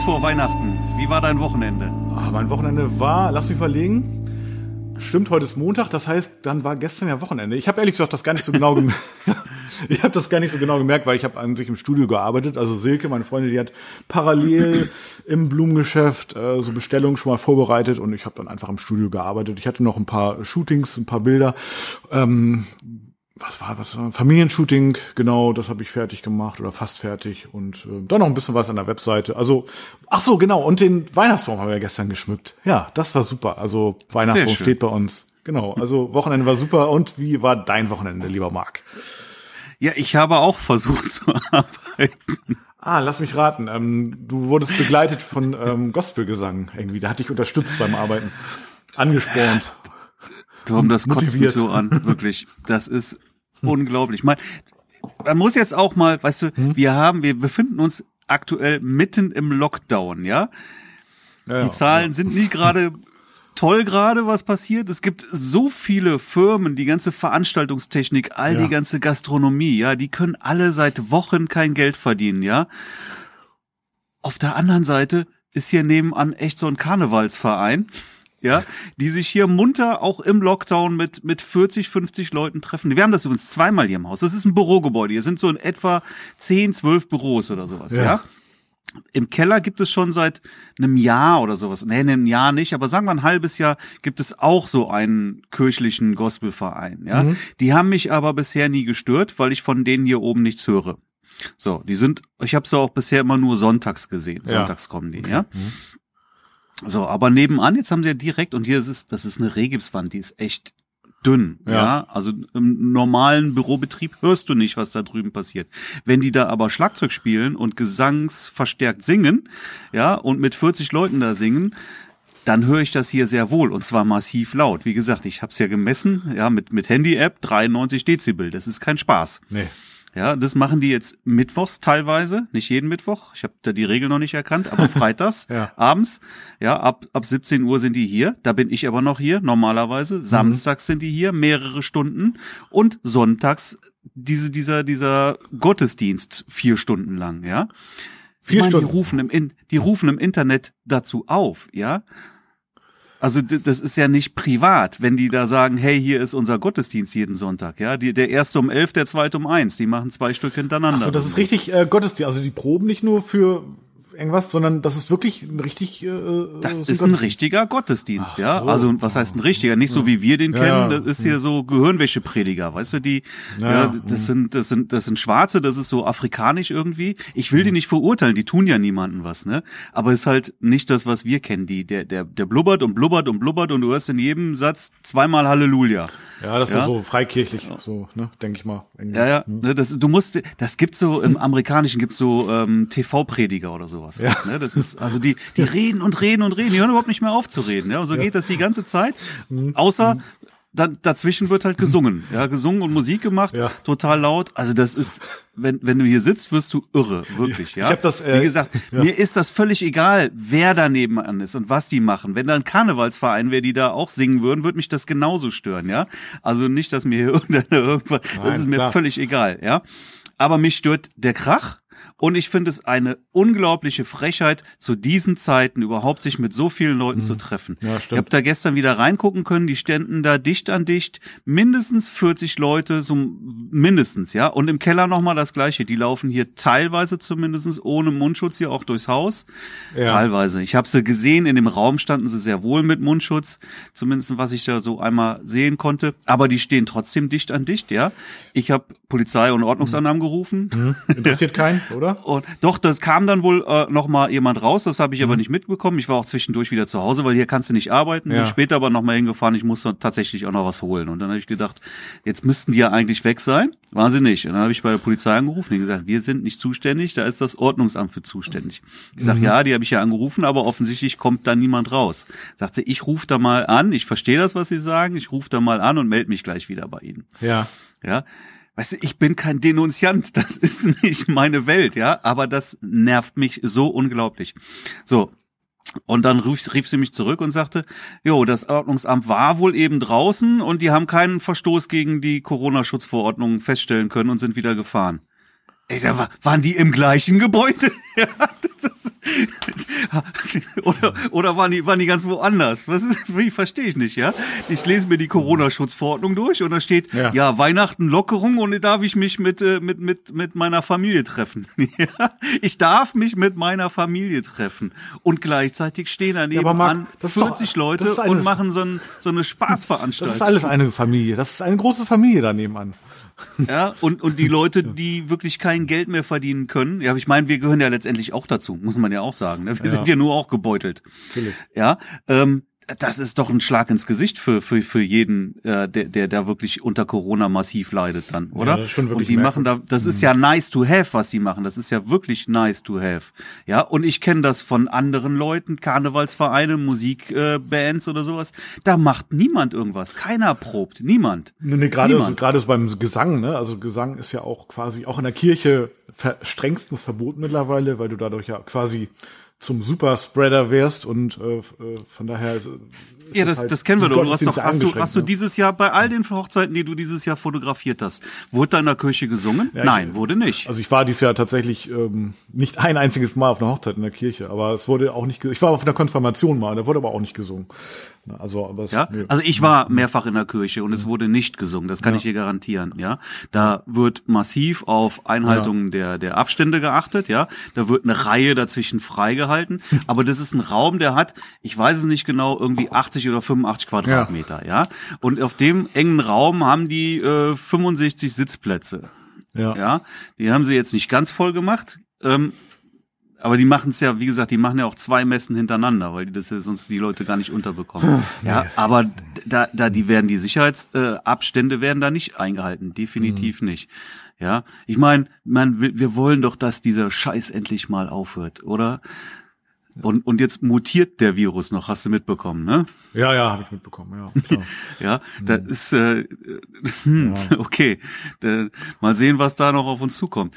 Kurz vor Weihnachten. Wie war dein Wochenende? Ach, mein Wochenende war, lass mich überlegen. Stimmt, heute ist Montag, das heißt, dann war gestern ja Wochenende. Ich habe ehrlich gesagt das gar nicht so genau gemerkt. ich habe das gar nicht so genau gemerkt, weil ich habe an sich im Studio gearbeitet. Also Silke, meine Freundin, die hat parallel im Blumengeschäft äh, so Bestellungen schon mal vorbereitet und ich habe dann einfach im Studio gearbeitet. Ich hatte noch ein paar Shootings, ein paar Bilder. Ähm, was war was war Familienshooting genau das habe ich fertig gemacht oder fast fertig und äh, dann noch ein bisschen was an der Webseite also ach so genau und den Weihnachtsbaum haben wir gestern geschmückt ja das war super also Weihnachtsbaum steht bei uns genau also Wochenende war super und wie war dein Wochenende lieber Marc ja ich habe auch versucht zu arbeiten Ah, lass mich raten. Ähm, du wurdest begleitet von ähm, Gospelgesang irgendwie. Da hatte ich unterstützt beim Arbeiten. Angespornt. Tom, das kotzt mich so an, wirklich. Das ist. Unglaublich. Man, man muss jetzt auch mal, weißt du, hm? wir haben, wir befinden uns aktuell mitten im Lockdown, ja. ja die Zahlen ja. sind nie gerade toll gerade, was passiert. Es gibt so viele Firmen, die ganze Veranstaltungstechnik, all ja. die ganze Gastronomie, ja, die können alle seit Wochen kein Geld verdienen, ja. Auf der anderen Seite ist hier nebenan echt so ein Karnevalsverein ja, die sich hier munter auch im Lockdown mit, mit 40, 50 Leuten treffen. Wir haben das übrigens zweimal hier im Haus. Das ist ein Bürogebäude. Hier sind so in etwa 10, 12 Büros oder sowas, ja. ja? Im Keller gibt es schon seit einem Jahr oder sowas. Nee, einem Jahr nicht, aber sagen wir ein halbes Jahr gibt es auch so einen kirchlichen Gospelverein, ja. Mhm. Die haben mich aber bisher nie gestört, weil ich von denen hier oben nichts höre. So, die sind, ich habe sie auch bisher immer nur sonntags gesehen. Ja. Sonntags kommen die, okay. ja. Mhm. So, aber nebenan, jetzt haben sie ja direkt, und hier ist es, das ist eine Regipswand, die ist echt dünn, ja. ja. Also im normalen Bürobetrieb hörst du nicht, was da drüben passiert. Wenn die da aber Schlagzeug spielen und gesangsverstärkt singen, ja, und mit 40 Leuten da singen, dann höre ich das hier sehr wohl und zwar massiv laut. Wie gesagt, ich habe es ja gemessen, ja, mit mit Handy-App 93 Dezibel. Das ist kein Spaß. Nee. Ja, das machen die jetzt mittwochs teilweise, nicht jeden Mittwoch. Ich habe da die Regel noch nicht erkannt, aber freitags ja. abends, ja, ab ab 17 Uhr sind die hier. Da bin ich aber noch hier normalerweise. Mhm. Samstags sind die hier mehrere Stunden und sonntags diese dieser dieser Gottesdienst vier Stunden lang, ja. Vier ich meine, Stunden. Die rufen im in, die rufen im Internet dazu auf, ja. Also das ist ja nicht privat, wenn die da sagen, hey, hier ist unser Gottesdienst jeden Sonntag, ja. Die, der erste um elf, der zweite um eins. Die machen zwei Stück hintereinander. Ach so, das ist richtig äh, Gottesdienst. Also die proben nicht nur für irgendwas, sondern das ist wirklich ein richtig. Äh, das ist ein richtiger Gottesdienst, so. ja. Also was heißt ein richtiger? Nicht so wie wir den kennen. Ja, Das ist hier so Gehirnwäscheprediger, weißt du? Die, ja, ja das sind, das sind, das sind Schwarze. Das ist so afrikanisch irgendwie. Ich will die nicht verurteilen. Die tun ja niemanden was, ne? Aber ist halt nicht das, was wir kennen. Die, der, der, der blubbert und blubbert und blubbert und du hörst in jedem Satz zweimal Halleluja. Ja, das ja? ist so freikirchlich, so, ne, denke ich mal. Irgendwie. Ja, ja. Hm. Ne, das, du musst, das gibt's so im Amerikanischen gibt's so ähm, TV-Prediger oder sowas. Ja. Ne, das ist also die, die reden und reden und reden, die hören überhaupt nicht mehr auf zu reden. Ja, und so ja. geht das die ganze Zeit. Mhm. Außer mhm. dann dazwischen wird halt gesungen, ja, gesungen und Musik gemacht, ja. total laut. Also das ist, wenn wenn du hier sitzt, wirst du irre, wirklich, ja. Ich hab das, äh, Wie gesagt, ja. mir ist das völlig egal, wer da nebenan ist und was die machen. Wenn da ein Karnevalsverein wäre, die da auch singen würden, würde mich das genauso stören, ja. Also nicht, dass mir hier irgendwas, das ist mir klar. völlig egal, ja. Aber mich stört der Krach, und ich finde es eine unglaubliche Frechheit, zu diesen Zeiten überhaupt sich mit so vielen Leuten mhm. zu treffen. Ja, stimmt. Ich habe da gestern wieder reingucken können, die ständen da dicht an dicht, mindestens 40 Leute, so mindestens, ja. Und im Keller nochmal das gleiche. Die laufen hier teilweise zumindest ohne Mundschutz hier auch durchs Haus. Ja. Teilweise. Ich habe sie gesehen, in dem Raum standen sie sehr wohl mit Mundschutz, zumindest was ich da so einmal sehen konnte. Aber die stehen trotzdem dicht an dicht, ja. Ich habe Polizei und Ordnungsannahmen gerufen. Mhm. Interessiert keinen, oder? Und doch, das kam dann wohl äh, noch mal jemand raus, das habe ich mhm. aber nicht mitbekommen. Ich war auch zwischendurch wieder zu Hause, weil hier kannst du nicht arbeiten. Ja. Bin später aber noch mal hingefahren, ich musste tatsächlich auch noch was holen. Und dann habe ich gedacht, jetzt müssten die ja eigentlich weg sein. Waren sie nicht. Und dann habe ich bei der Polizei angerufen, die gesagt, wir sind nicht zuständig, da ist das Ordnungsamt für zuständig. Ich sage, mhm. ja, die habe ich ja angerufen, aber offensichtlich kommt da niemand raus. Sagt sie, ich rufe da mal an, ich verstehe das, was sie sagen, ich rufe da mal an und melde mich gleich wieder bei Ihnen. Ja. Ja weißt du, ich bin kein Denunziant, das ist nicht meine Welt, ja, aber das nervt mich so unglaublich. So. Und dann rief, rief sie mich zurück und sagte, jo, das Ordnungsamt war wohl eben draußen und die haben keinen Verstoß gegen die Corona-Schutzverordnung feststellen können und sind wieder gefahren. Ich sag, waren die im gleichen Gebäude? ja, oder, oder waren die, waren die ganz woanders? Was ist, ich verstehe ich nicht, ja? Ich lese mir die Corona-Schutzverordnung durch und da steht, ja. ja, Weihnachten Lockerung und darf ich mich mit, äh, mit, mit, mit meiner Familie treffen. ja? Ich darf mich mit meiner Familie treffen. Und gleichzeitig stehen daneben ja, Marc, an 40 doch, Leute und machen so, ein, so eine Spaßveranstaltung. Das ist alles eine Familie. Das ist eine große Familie daneben an. Ja, und, und die Leute, die wirklich kein Geld mehr verdienen können, ja, ich meine, wir gehören ja letztendlich auch dazu, muss man ja auch sagen. Ne? Wir ja. sind ja nur auch gebeutelt. Natürlich. Ja, ähm, das ist doch ein Schlag ins Gesicht für für für jeden, äh, der der da wirklich unter Corona massiv leidet dann, oder? Ja, das ist schon wirklich und die machen da, das mhm. ist ja nice to have, was sie machen. Das ist ja wirklich nice to have. Ja, und ich kenne das von anderen Leuten, Karnevalsvereine, Musikbands äh, oder sowas. Da macht niemand irgendwas, keiner probt, niemand. Nee, nee gerade gerade so beim Gesang, ne? Also Gesang ist ja auch quasi auch in der Kirche strengstens verboten mittlerweile, weil du dadurch ja quasi zum Superspreader wärst und äh, äh von daher ja, das, halt das kennen wir doch. Du hast, doch hast, du, hast du dieses Jahr bei all den Hochzeiten, die du dieses Jahr fotografiert hast, wurde da in der Kirche gesungen? Ja, Nein, ich, wurde nicht. Also ich war dieses Jahr tatsächlich ähm, nicht ein einziges Mal auf einer Hochzeit in der Kirche, aber es wurde auch nicht. Ich war auf einer Konfirmation mal, da wurde aber auch nicht gesungen. Also, aber es, ja? Also ich war mehrfach in der Kirche und es wurde nicht gesungen, das kann ja. ich dir garantieren, ja. Da wird massiv auf Einhaltung ja. der, der Abstände geachtet, ja. Da wird eine Reihe dazwischen freigehalten, aber das ist ein Raum, der hat, ich weiß es nicht genau, irgendwie 80 oder 85 Quadratmeter, ja. ja? Und auf dem engen Raum haben die äh, 65 Sitzplätze. Ja. ja. Die haben sie jetzt nicht ganz voll gemacht. Ähm, aber die machen es ja, wie gesagt, die machen ja auch zwei Messen hintereinander, weil die das ja sonst die Leute gar nicht unterbekommen. ja, aber da, da die werden die Sicherheitsabstände äh, werden da nicht eingehalten, definitiv mhm. nicht. Ja, ich meine, man, wir wollen doch, dass dieser Scheiß endlich mal aufhört, oder? Und, und jetzt mutiert der Virus noch, hast du mitbekommen, ne? Ja, ja, habe ich mitbekommen, ja. Klar. ja, da mhm. ist äh, hm, ja. okay. Da, mal sehen, was da noch auf uns zukommt.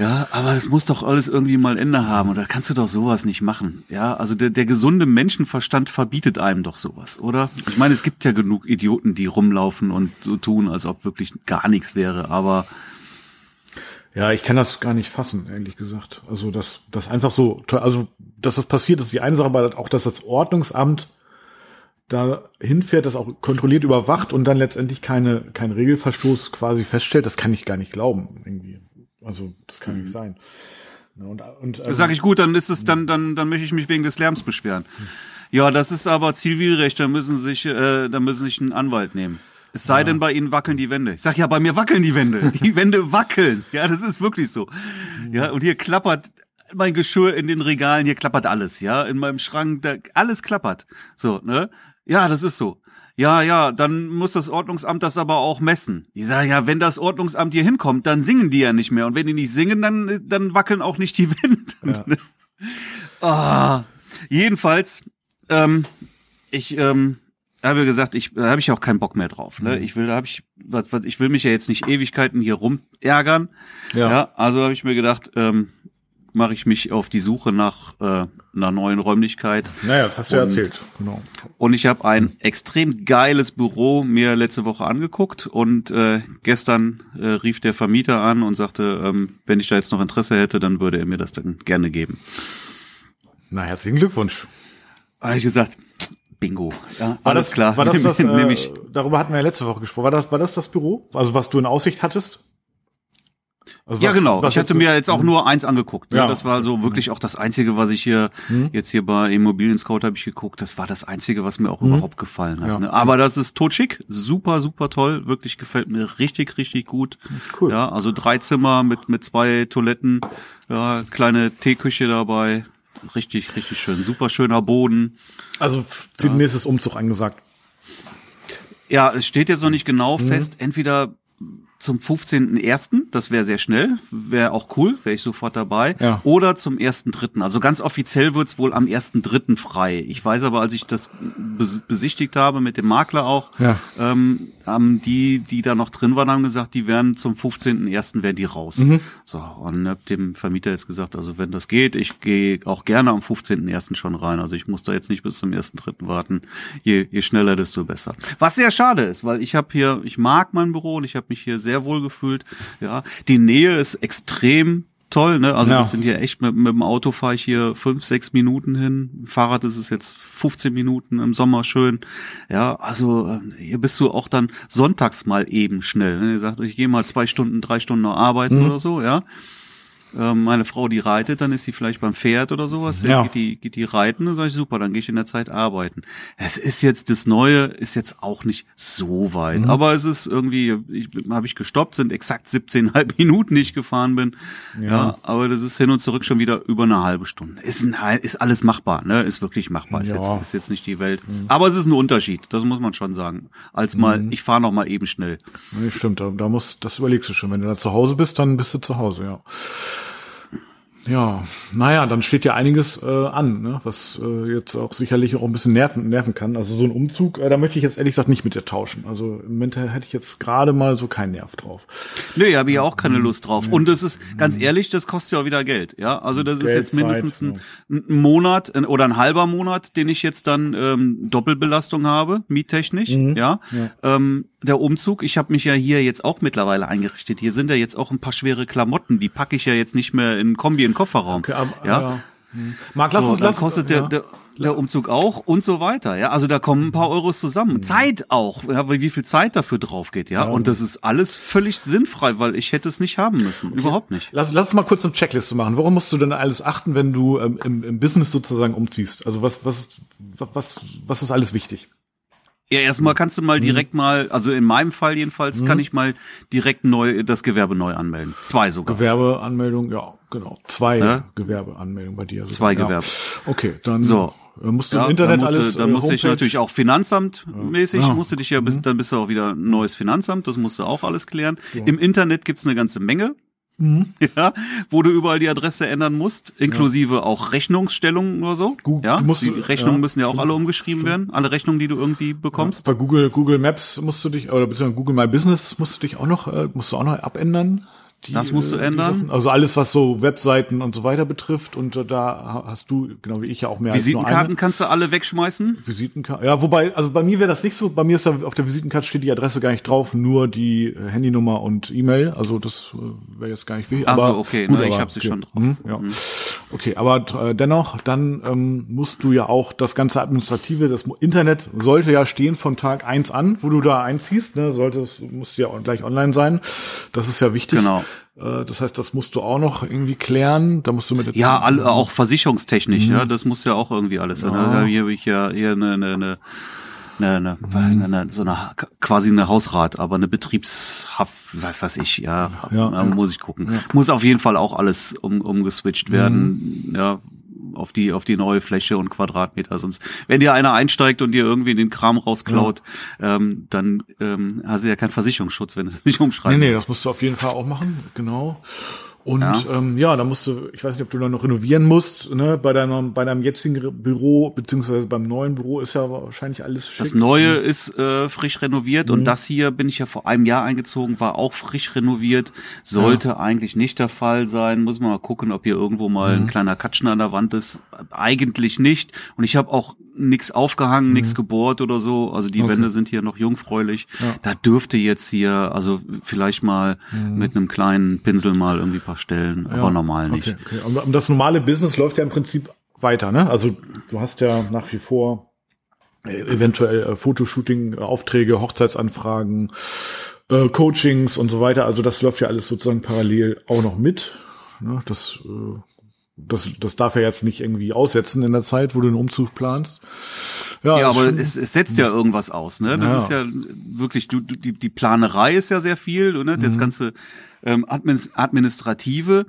Ja, aber es muss doch alles irgendwie mal Ende haben. Oder kannst du doch sowas nicht machen? Ja, also der, der gesunde Menschenverstand verbietet einem doch sowas, oder? Ich meine, es gibt ja genug Idioten, die rumlaufen und so tun, als ob wirklich gar nichts wäre, aber ja, ich kann das gar nicht fassen, ehrlich gesagt. Also, dass das einfach so, also, dass das passiert, ist die eine Sache, aber auch, dass das Ordnungsamt da hinfährt, das auch kontrolliert überwacht und dann letztendlich keine, kein Regelverstoß quasi feststellt, das kann ich gar nicht glauben, irgendwie. Also, das kann mhm. nicht sein. Und, und, also, Sag ich gut, dann ist es, dann, dann, dann möchte ich mich wegen des Lärms beschweren. Ja, das ist aber Zivilrecht, da müssen sich, äh, da müssen sich einen Anwalt nehmen. Es sei ja. denn, bei Ihnen wackeln die Wände. Ich sag ja, bei mir wackeln die Wände. Die Wände wackeln. Ja, das ist wirklich so. Ja, und hier klappert mein Geschirr in den Regalen, hier klappert alles, ja, in meinem Schrank, da alles klappert. So, ne? Ja, das ist so. Ja, ja, dann muss das Ordnungsamt das aber auch messen. Ich sage, ja, wenn das Ordnungsamt hier hinkommt, dann singen die ja nicht mehr. Und wenn die nicht singen, dann, dann wackeln auch nicht die Wände. Ja. oh. Jedenfalls, ähm, ich, ähm, habe gesagt, ich da habe ich auch keinen Bock mehr drauf. Ne? Mhm. Ich will, da habe ich, was, was, ich will mich ja jetzt nicht Ewigkeiten hier rumärgern. Ja. ja also habe ich mir gedacht, ähm, mache ich mich auf die Suche nach äh, einer neuen Räumlichkeit. Naja, das hast du ja erzählt. Genau. Und ich habe ein extrem geiles Büro mir letzte Woche angeguckt und äh, gestern äh, rief der Vermieter an und sagte, ähm, wenn ich da jetzt noch Interesse hätte, dann würde er mir das dann gerne geben. Na, herzlichen Glückwunsch. habe ich gesagt, Bingo. Ja, war alles das, klar. War das das, äh, darüber hatten wir ja letzte Woche gesprochen. War das, war das das Büro? Also was du in Aussicht hattest? Also ja, was, genau. Was ich hatte mir jetzt auch hm? nur eins angeguckt. Ne? Ja. Das war so wirklich auch das Einzige, was ich hier hm? jetzt hier bei Immobilien Scout habe ich geguckt. Das war das Einzige, was mir auch hm? überhaupt gefallen hat. Ja. Ne? Aber das ist totschick, super, super toll. Wirklich gefällt mir richtig, richtig gut. Cool. Ja, also drei Zimmer mit mit zwei Toiletten, ja, kleine Teeküche dabei richtig, richtig schön. Super schöner Boden. Also demnächst ja. ist Umzug angesagt. Ja, es steht jetzt noch nicht genau mhm. fest. Entweder zum 15.01., das wäre sehr schnell, wäre auch cool, wäre ich sofort dabei. Ja. Oder zum 1.3. Also ganz offiziell wird's wohl am 1.3. frei. Ich weiß aber, als ich das besichtigt habe mit dem Makler auch, ja. ähm, haben die, die da noch drin waren, haben gesagt, die werden zum 15.01. werden die raus. Mhm. So, und hab dem Vermieter jetzt gesagt, also wenn das geht, ich gehe auch gerne am 15.01. schon rein. Also ich muss da jetzt nicht bis zum 1.3. warten. Je, je schneller, desto besser. Was sehr schade ist, weil ich habe hier, ich mag mein Büro und ich habe mich hier sehr sehr wohl gefühlt. Ja, die Nähe ist extrem toll, ne? Also ja. das sind hier echt mit, mit dem Auto fahre ich hier fünf, sechs Minuten hin. Fahrrad ist es jetzt 15 Minuten im Sommer schön. Ja, also äh, hier bist du auch dann sonntags mal eben schnell. Ne? Ihr sagt, ich gehe mal zwei Stunden, drei Stunden noch arbeiten mhm. oder so, ja ähm, meine Frau, die reitet, dann ist sie vielleicht beim Pferd oder sowas, ja. geht, die, geht die reiten, dann sage ich, super, dann gehe ich in der Zeit arbeiten. Es ist jetzt, das Neue ist jetzt auch nicht so weit, mhm. aber es ist irgendwie, ich habe ich gestoppt, sind exakt 17,5 Minuten, die ich gefahren bin. Ja. ja. aber das ist hin und zurück schon wieder über eine halbe Stunde. Ist, ein, ist alles machbar, ne? Ist wirklich machbar. Ist, ja. jetzt, ist jetzt nicht die Welt. Mhm. Aber es ist ein Unterschied, das muss man schon sagen. Als mal, mhm. ich fahre noch mal eben schnell. Nee, stimmt, da, da muss, das überlegst du schon. Wenn du da zu Hause bist, dann bist du zu Hause, ja. Ja, naja, dann steht ja einiges äh, an, ne? was äh, jetzt auch sicherlich auch ein bisschen nerven, nerven kann. Also so ein Umzug, äh, da möchte ich jetzt ehrlich gesagt nicht mit dir tauschen. Also im Moment hätte ich jetzt gerade mal so keinen Nerv drauf. Nö, habe ich auch keine Lust drauf. Nee. Und das ist, ganz mhm. ehrlich, das kostet ja auch wieder Geld. Ja, also das Geld, ist jetzt mindestens ein, ein, Monat oder ein halber Monat, den ich jetzt dann ähm, Doppelbelastung habe, miettechnisch. Mhm. Ja, ja. Ähm, der Umzug, ich habe mich ja hier jetzt auch mittlerweile eingerichtet. Hier sind ja jetzt auch ein paar schwere Klamotten, die packe ich ja jetzt nicht mehr in Kombi den Kofferraum. Okay, aber, ja. ja. Hm. Marc, lass so, uns, lass, kostet ja. der, der, der Umzug auch und so weiter. Ja, also da kommen ein paar Euros zusammen. Mhm. Zeit auch, ja, wie viel Zeit dafür drauf geht, ja? ja. Und das ist alles völlig sinnfrei, weil ich hätte es nicht haben müssen, okay. überhaupt nicht. Lass, lass uns mal kurz eine Checkliste machen. Worum musst du denn alles achten, wenn du ähm, im, im Business sozusagen umziehst? Also was was was was ist alles wichtig? Ja, erstmal kannst du mal mhm. direkt mal, also in meinem Fall jedenfalls, mhm. kann ich mal direkt neu das Gewerbe neu anmelden. Zwei sogar. Gewerbeanmeldung, ja, genau. Zwei ja? Gewerbeanmeldungen bei dir. Sogar. Zwei ja. Gewerbe. Okay, dann so. musst du ja, im Internet dann musst alles. Dann äh, musst du natürlich auch Finanzamtmäßig, ja. musst du dich ja, mhm. dann bist du auch wieder neues Finanzamt, das musst du auch alles klären. Im Internet gibt's eine ganze Menge. Mhm. Ja, wo du überall die Adresse ändern musst, inklusive ja. auch Rechnungsstellungen oder so. Google, ja, musst, die Rechnungen ja. müssen ja auch alle umgeschrieben werden, alle Rechnungen, die du irgendwie bekommst. Bei Google Google Maps musst du dich oder beziehungsweise Google My Business musst du dich auch noch äh, musst du auch noch abändern. Die, das musst du äh, ändern. Also alles, was so Webseiten und so weiter betrifft. Und äh, da hast du, genau wie ich ja auch mehr Visitenkarten als nur eine. kannst du alle wegschmeißen? Visitenkarten. Ja, wobei, also bei mir wäre das nicht so. Bei mir ist da auf der Visitenkarte steht die Adresse gar nicht drauf, nur die äh, Handynummer und E-Mail. Also das äh, wäre jetzt gar nicht wichtig. Also aber okay, gut, na, ich habe sie okay. schon drauf. Mhm, ja. Mhm. Okay, aber äh, dennoch, dann ähm, musst du ja auch das ganze Administrative, das Internet sollte ja stehen von Tag eins an, wo du da einziehst. Ne, sollte es, muss ja gleich online sein. Das ist ja wichtig. Genau. Äh, das heißt, das musst du auch noch irgendwie klären. Da musst du mit ja, alle, auch versicherungstechnisch. Mhm. Ja, das muss ja auch irgendwie alles sein. Ja. Also hier habe ich ja eher eine, eine, eine eine, eine, eine, so eine quasi eine Hausrat, aber eine Betriebshaft, was weiß ich, ja, ja, ja. muss ich gucken. Ja. Muss auf jeden Fall auch alles um, umgeswitcht werden. Mhm. Ja, auf die, auf die neue Fläche und Quadratmeter. Sonst, wenn dir einer einsteigt und dir irgendwie den Kram rausklaut, ja. ähm, dann ähm, hast du ja keinen Versicherungsschutz, wenn du es nicht umschreibst. Nee, nee, das musst du auf jeden Fall auch machen, genau. Und ja. Ähm, ja, da musst du, ich weiß nicht, ob du da noch renovieren musst, ne, bei deinem, bei deinem jetzigen Büro, beziehungsweise beim neuen Büro ist ja wahrscheinlich alles schick. Das neue ist äh, frisch renoviert mhm. und das hier bin ich ja vor einem Jahr eingezogen, war auch frisch renoviert. Sollte ja. eigentlich nicht der Fall sein. Muss man mal gucken, ob hier irgendwo mal mhm. ein kleiner Katschen an der Wand ist. Eigentlich nicht. Und ich habe auch nichts aufgehangen, mhm. nichts gebohrt oder so. Also die okay. Wände sind hier noch jungfräulich. Ja. Da dürfte jetzt hier, also vielleicht mal mhm. mit einem kleinen Pinsel mal irgendwie paar Stellen, ja. aber normal nicht. Okay, okay. Und das normale Business läuft ja im Prinzip weiter, ne? Also du hast ja nach wie vor äh, eventuell äh, Fotoshooting-Aufträge, Hochzeitsanfragen, äh, Coachings und so weiter. Also das läuft ja alles sozusagen parallel auch noch mit. Ne? Das äh, das, das darf er jetzt nicht irgendwie aussetzen in der Zeit, wo du einen Umzug planst. Ja, ja aber es, es setzt ja irgendwas aus, ne? Das ja. ist ja wirklich, du, du, die, die Planerei ist ja sehr viel, ne? Das mhm. ganze ähm, Administrative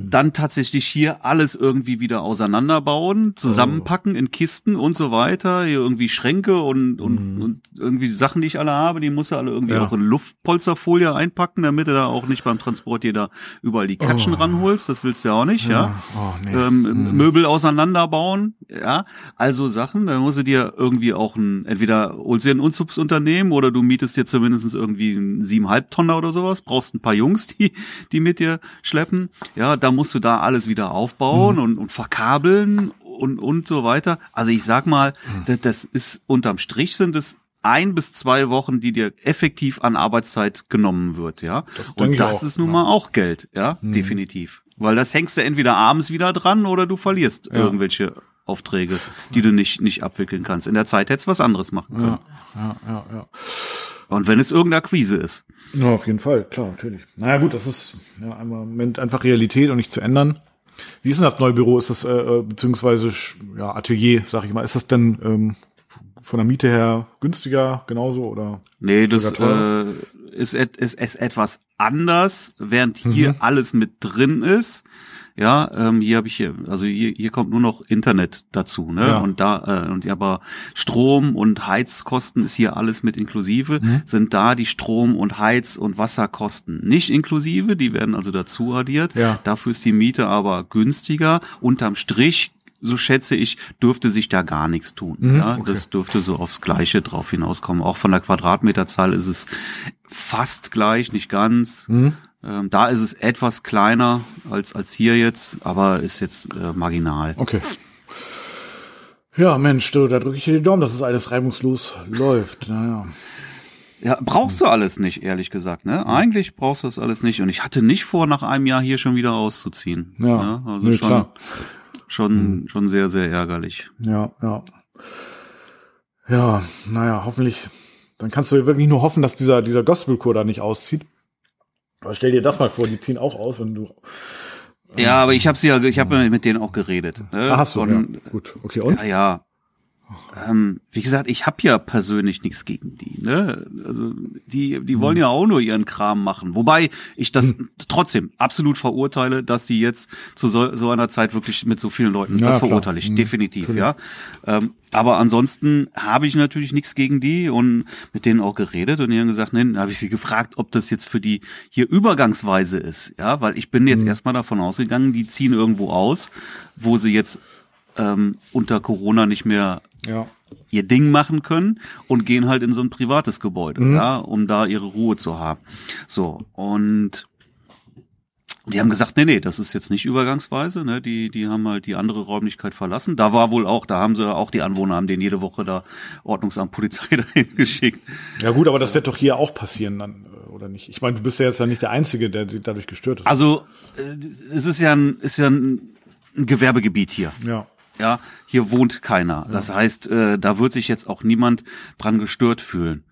dann tatsächlich hier alles irgendwie wieder auseinanderbauen, zusammenpacken in Kisten und so weiter, hier irgendwie Schränke und, und, mhm. und irgendwie die Sachen, die ich alle habe, die muss er alle irgendwie ja. auch in Luftpolsterfolie einpacken, damit du da auch nicht beim Transport jeder überall die Katschen oh. ranholst, das willst du ja auch nicht, ja. ja. Oh, nee. ähm, mhm. Möbel auseinanderbauen, ja, also Sachen, da musst du dir irgendwie auch ein, entweder holst dir ein Unzugsunternehmen oder du mietest dir zumindest irgendwie einen siebeneinhalb Tonner oder sowas, brauchst ein paar Jungs, die, die mit dir schleppen, ja, da musst du da alles wieder aufbauen mhm. und, und verkabeln und, und so weiter. Also ich sag mal, mhm. das, das ist unterm Strich sind es ein bis zwei Wochen, die dir effektiv an Arbeitszeit genommen wird, ja. Das und das auch, ist nun ja. mal auch Geld, ja, mhm. definitiv. Weil das hängst du entweder abends wieder dran oder du verlierst ja. irgendwelche Aufträge, die du nicht, nicht abwickeln kannst. In der Zeit hättest du was anderes machen können. Ja, ja, ja, ja. Und wenn es irgendeine Akquise ist. Ja, auf jeden Fall, klar, natürlich. Naja gut, das ist ja im Moment einfach Realität und nicht zu ändern. Wie ist denn das neue Büro? Ist das äh, äh beziehungsweise ja, Atelier, sag ich mal, ist das denn ähm, von der Miete her günstiger genauso oder? Nee, das äh, ist, ist, ist etwas anders, während hier mhm. alles mit drin ist. Ja, ähm, hier habe ich hier, also hier, hier kommt nur noch Internet dazu, ne? Ja. Und da äh, und ja, aber Strom und Heizkosten ist hier alles mit inklusive. Mhm. Sind da die Strom und Heiz und Wasserkosten nicht inklusive? Die werden also dazu addiert. Ja. Dafür ist die Miete aber günstiger. Unterm Strich so schätze ich, dürfte sich da gar nichts tun. Mhm, ja, okay. das dürfte so aufs Gleiche drauf hinauskommen. Auch von der Quadratmeterzahl ist es fast gleich, nicht ganz. Mhm. Ähm, da ist es etwas kleiner als, als hier jetzt, aber ist jetzt äh, marginal. Okay. Ja, Mensch, du, da drücke ich dir die Daumen, dass es alles reibungslos läuft. Naja. Ja, brauchst du alles nicht, ehrlich gesagt. Ne? Eigentlich brauchst du das alles nicht. Und ich hatte nicht vor, nach einem Jahr hier schon wieder auszuziehen. Ja, ne? also nee, schon, klar. schon, hm. schon sehr, sehr ärgerlich. Ja, ja. Ja, naja, hoffentlich. Dann kannst du wirklich nur hoffen, dass dieser, dieser Gospelchor da nicht auszieht. Aber stell dir das mal vor, die ziehen auch aus, wenn du. ja, aber ich habe sie ja, ich habe mit denen auch geredet. Ne? Ach, hast du? Und, ja. Gut, okay. Und? Ja, ja. Ähm, wie gesagt, ich habe ja persönlich nichts gegen die. Ne? Also die, die wollen hm. ja auch nur ihren Kram machen. Wobei ich das hm. trotzdem absolut verurteile, dass sie jetzt zu so, so einer Zeit wirklich mit so vielen Leuten. Ja, das verurteile ich hm. definitiv, Natürlich. ja. Ähm, aber ansonsten habe ich natürlich nichts gegen die und mit denen auch geredet und die haben gesagt, ne, habe ich sie gefragt, ob das jetzt für die hier übergangsweise ist, ja, weil ich bin jetzt hm. erstmal davon ausgegangen, die ziehen irgendwo aus, wo sie jetzt ähm, unter Corona nicht mehr ja. ihr Ding machen können und gehen halt in so ein privates Gebäude, mhm. ja, um da ihre Ruhe zu haben. So, und die haben gesagt, nee, nee, das ist jetzt nicht übergangsweise, ne? Die, die haben halt die andere Räumlichkeit verlassen. Da war wohl auch, da haben sie auch die Anwohner haben den jede Woche da Ordnungsamt Polizei dahin geschickt. Ja gut, aber das wird doch hier auch passieren dann, äh, oder nicht? Ich meine, du bist ja jetzt ja nicht der Einzige, der dadurch gestört ist. Also äh, es ist ja ein, ist ja ein, ein Gewerbegebiet hier. Ja ja, hier wohnt keiner. Ja. Das heißt, äh, da wird sich jetzt auch niemand dran gestört fühlen.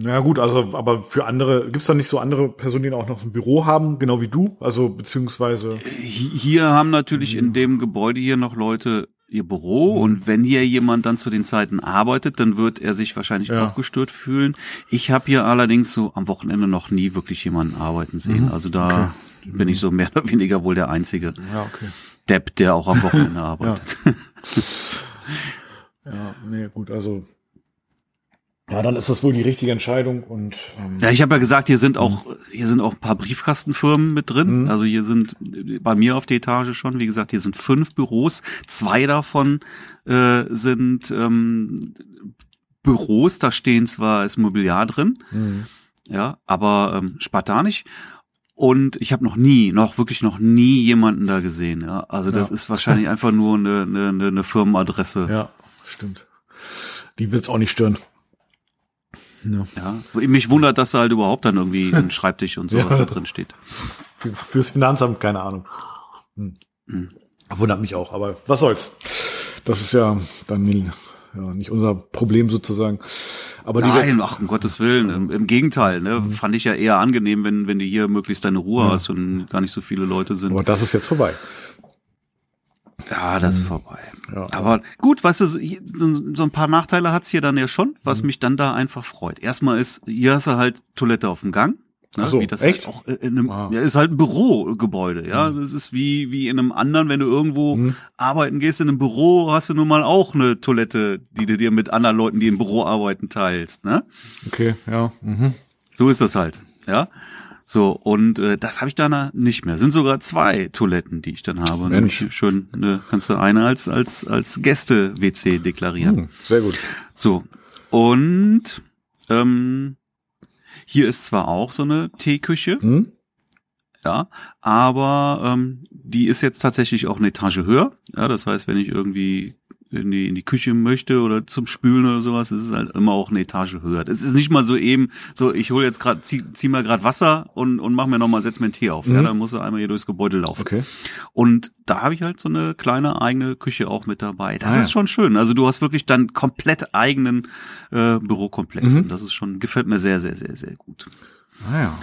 Ja gut, also aber für andere gibt's da nicht so andere Personen, die auch noch ein Büro haben, genau wie du, also beziehungsweise hier haben natürlich in dem Gebäude hier noch Leute ihr Büro mhm. und wenn hier jemand dann zu den Zeiten arbeitet, dann wird er sich wahrscheinlich ja. auch gestört fühlen. Ich habe hier allerdings so am Wochenende noch nie wirklich jemanden arbeiten sehen. Mhm. Also da okay. bin ich so mehr oder weniger wohl der Einzige. Ja, okay. Depp, der auch am Wochenende arbeitet. ja. ja, nee, gut, also ja, dann ist das wohl die richtige Entscheidung und ähm, ja, ich habe ja gesagt, hier sind auch hier sind auch ein paar Briefkastenfirmen mit drin. Mhm. Also hier sind bei mir auf der Etage schon, wie gesagt, hier sind fünf Büros. Zwei davon äh, sind ähm, Büros. Da stehen zwar ist Mobiliar drin, mhm. ja, aber ähm, spartanisch. Und ich habe noch nie, noch wirklich noch nie jemanden da gesehen. Ja? Also das ja. ist wahrscheinlich einfach nur eine, eine, eine Firmenadresse. Ja, stimmt. Die will's auch nicht stören. Ja. ja. Mich wundert, dass da halt überhaupt dann irgendwie ein Schreibtisch und sowas ja. da drin steht. Fürs Finanzamt, keine Ahnung. Hm. Hm. Wundert mich auch, aber was soll's. Das ist ja dann ja, nicht unser Problem sozusagen. Aber Nein, ach, um Gottes Willen, im, im Gegenteil, ne, mhm. fand ich ja eher angenehm, wenn, wenn du hier möglichst deine Ruhe ja. hast und gar nicht so viele Leute sind. Aber das ist jetzt vorbei. Ja, das mhm. ist vorbei. Ja, aber gut, weißt du, so, so ein paar Nachteile hat's hier dann ja schon, was mhm. mich dann da einfach freut. Erstmal ist, hier hast du halt Toilette auf dem Gang. Ne, so, wie das echt? Halt auch in einem, ah. ja, ist halt ein Bürogebäude, ja. Mhm. Das ist wie, wie in einem anderen, wenn du irgendwo mhm. arbeiten gehst, in einem Büro hast du nun mal auch eine Toilette, die du dir mit anderen Leuten, die im Büro arbeiten, teilst, ne? Okay, ja. Mhm. So ist das halt, ja. So, und äh, das habe ich dann nicht mehr. Sind sogar zwei Toiletten, die ich dann habe. Mensch. Schön, ne, kannst du eine als, als, als Gäste-WC deklarieren. Hm, sehr gut. So. Und ähm, hier ist zwar auch so eine Teeküche, hm? ja, aber ähm, die ist jetzt tatsächlich auch eine Etage höher. Ja, das heißt, wenn ich irgendwie in die, in die Küche möchte oder zum Spülen oder sowas, ist es halt immer auch eine Etage höher. Es ist nicht mal so eben, so ich hole jetzt gerade, zieh, zieh mal gerade Wasser und, und mach mir nochmal, setz mir einen Tee auf. Mhm. Ja, dann muss er einmal hier durchs Gebäude laufen. Okay. Und da habe ich halt so eine kleine eigene Küche auch mit dabei. Das ah, ist ja. schon schön. Also du hast wirklich dann komplett eigenen äh, Bürokomplex. Mhm. Und das ist schon, gefällt mir sehr, sehr, sehr, sehr gut. Ah ja.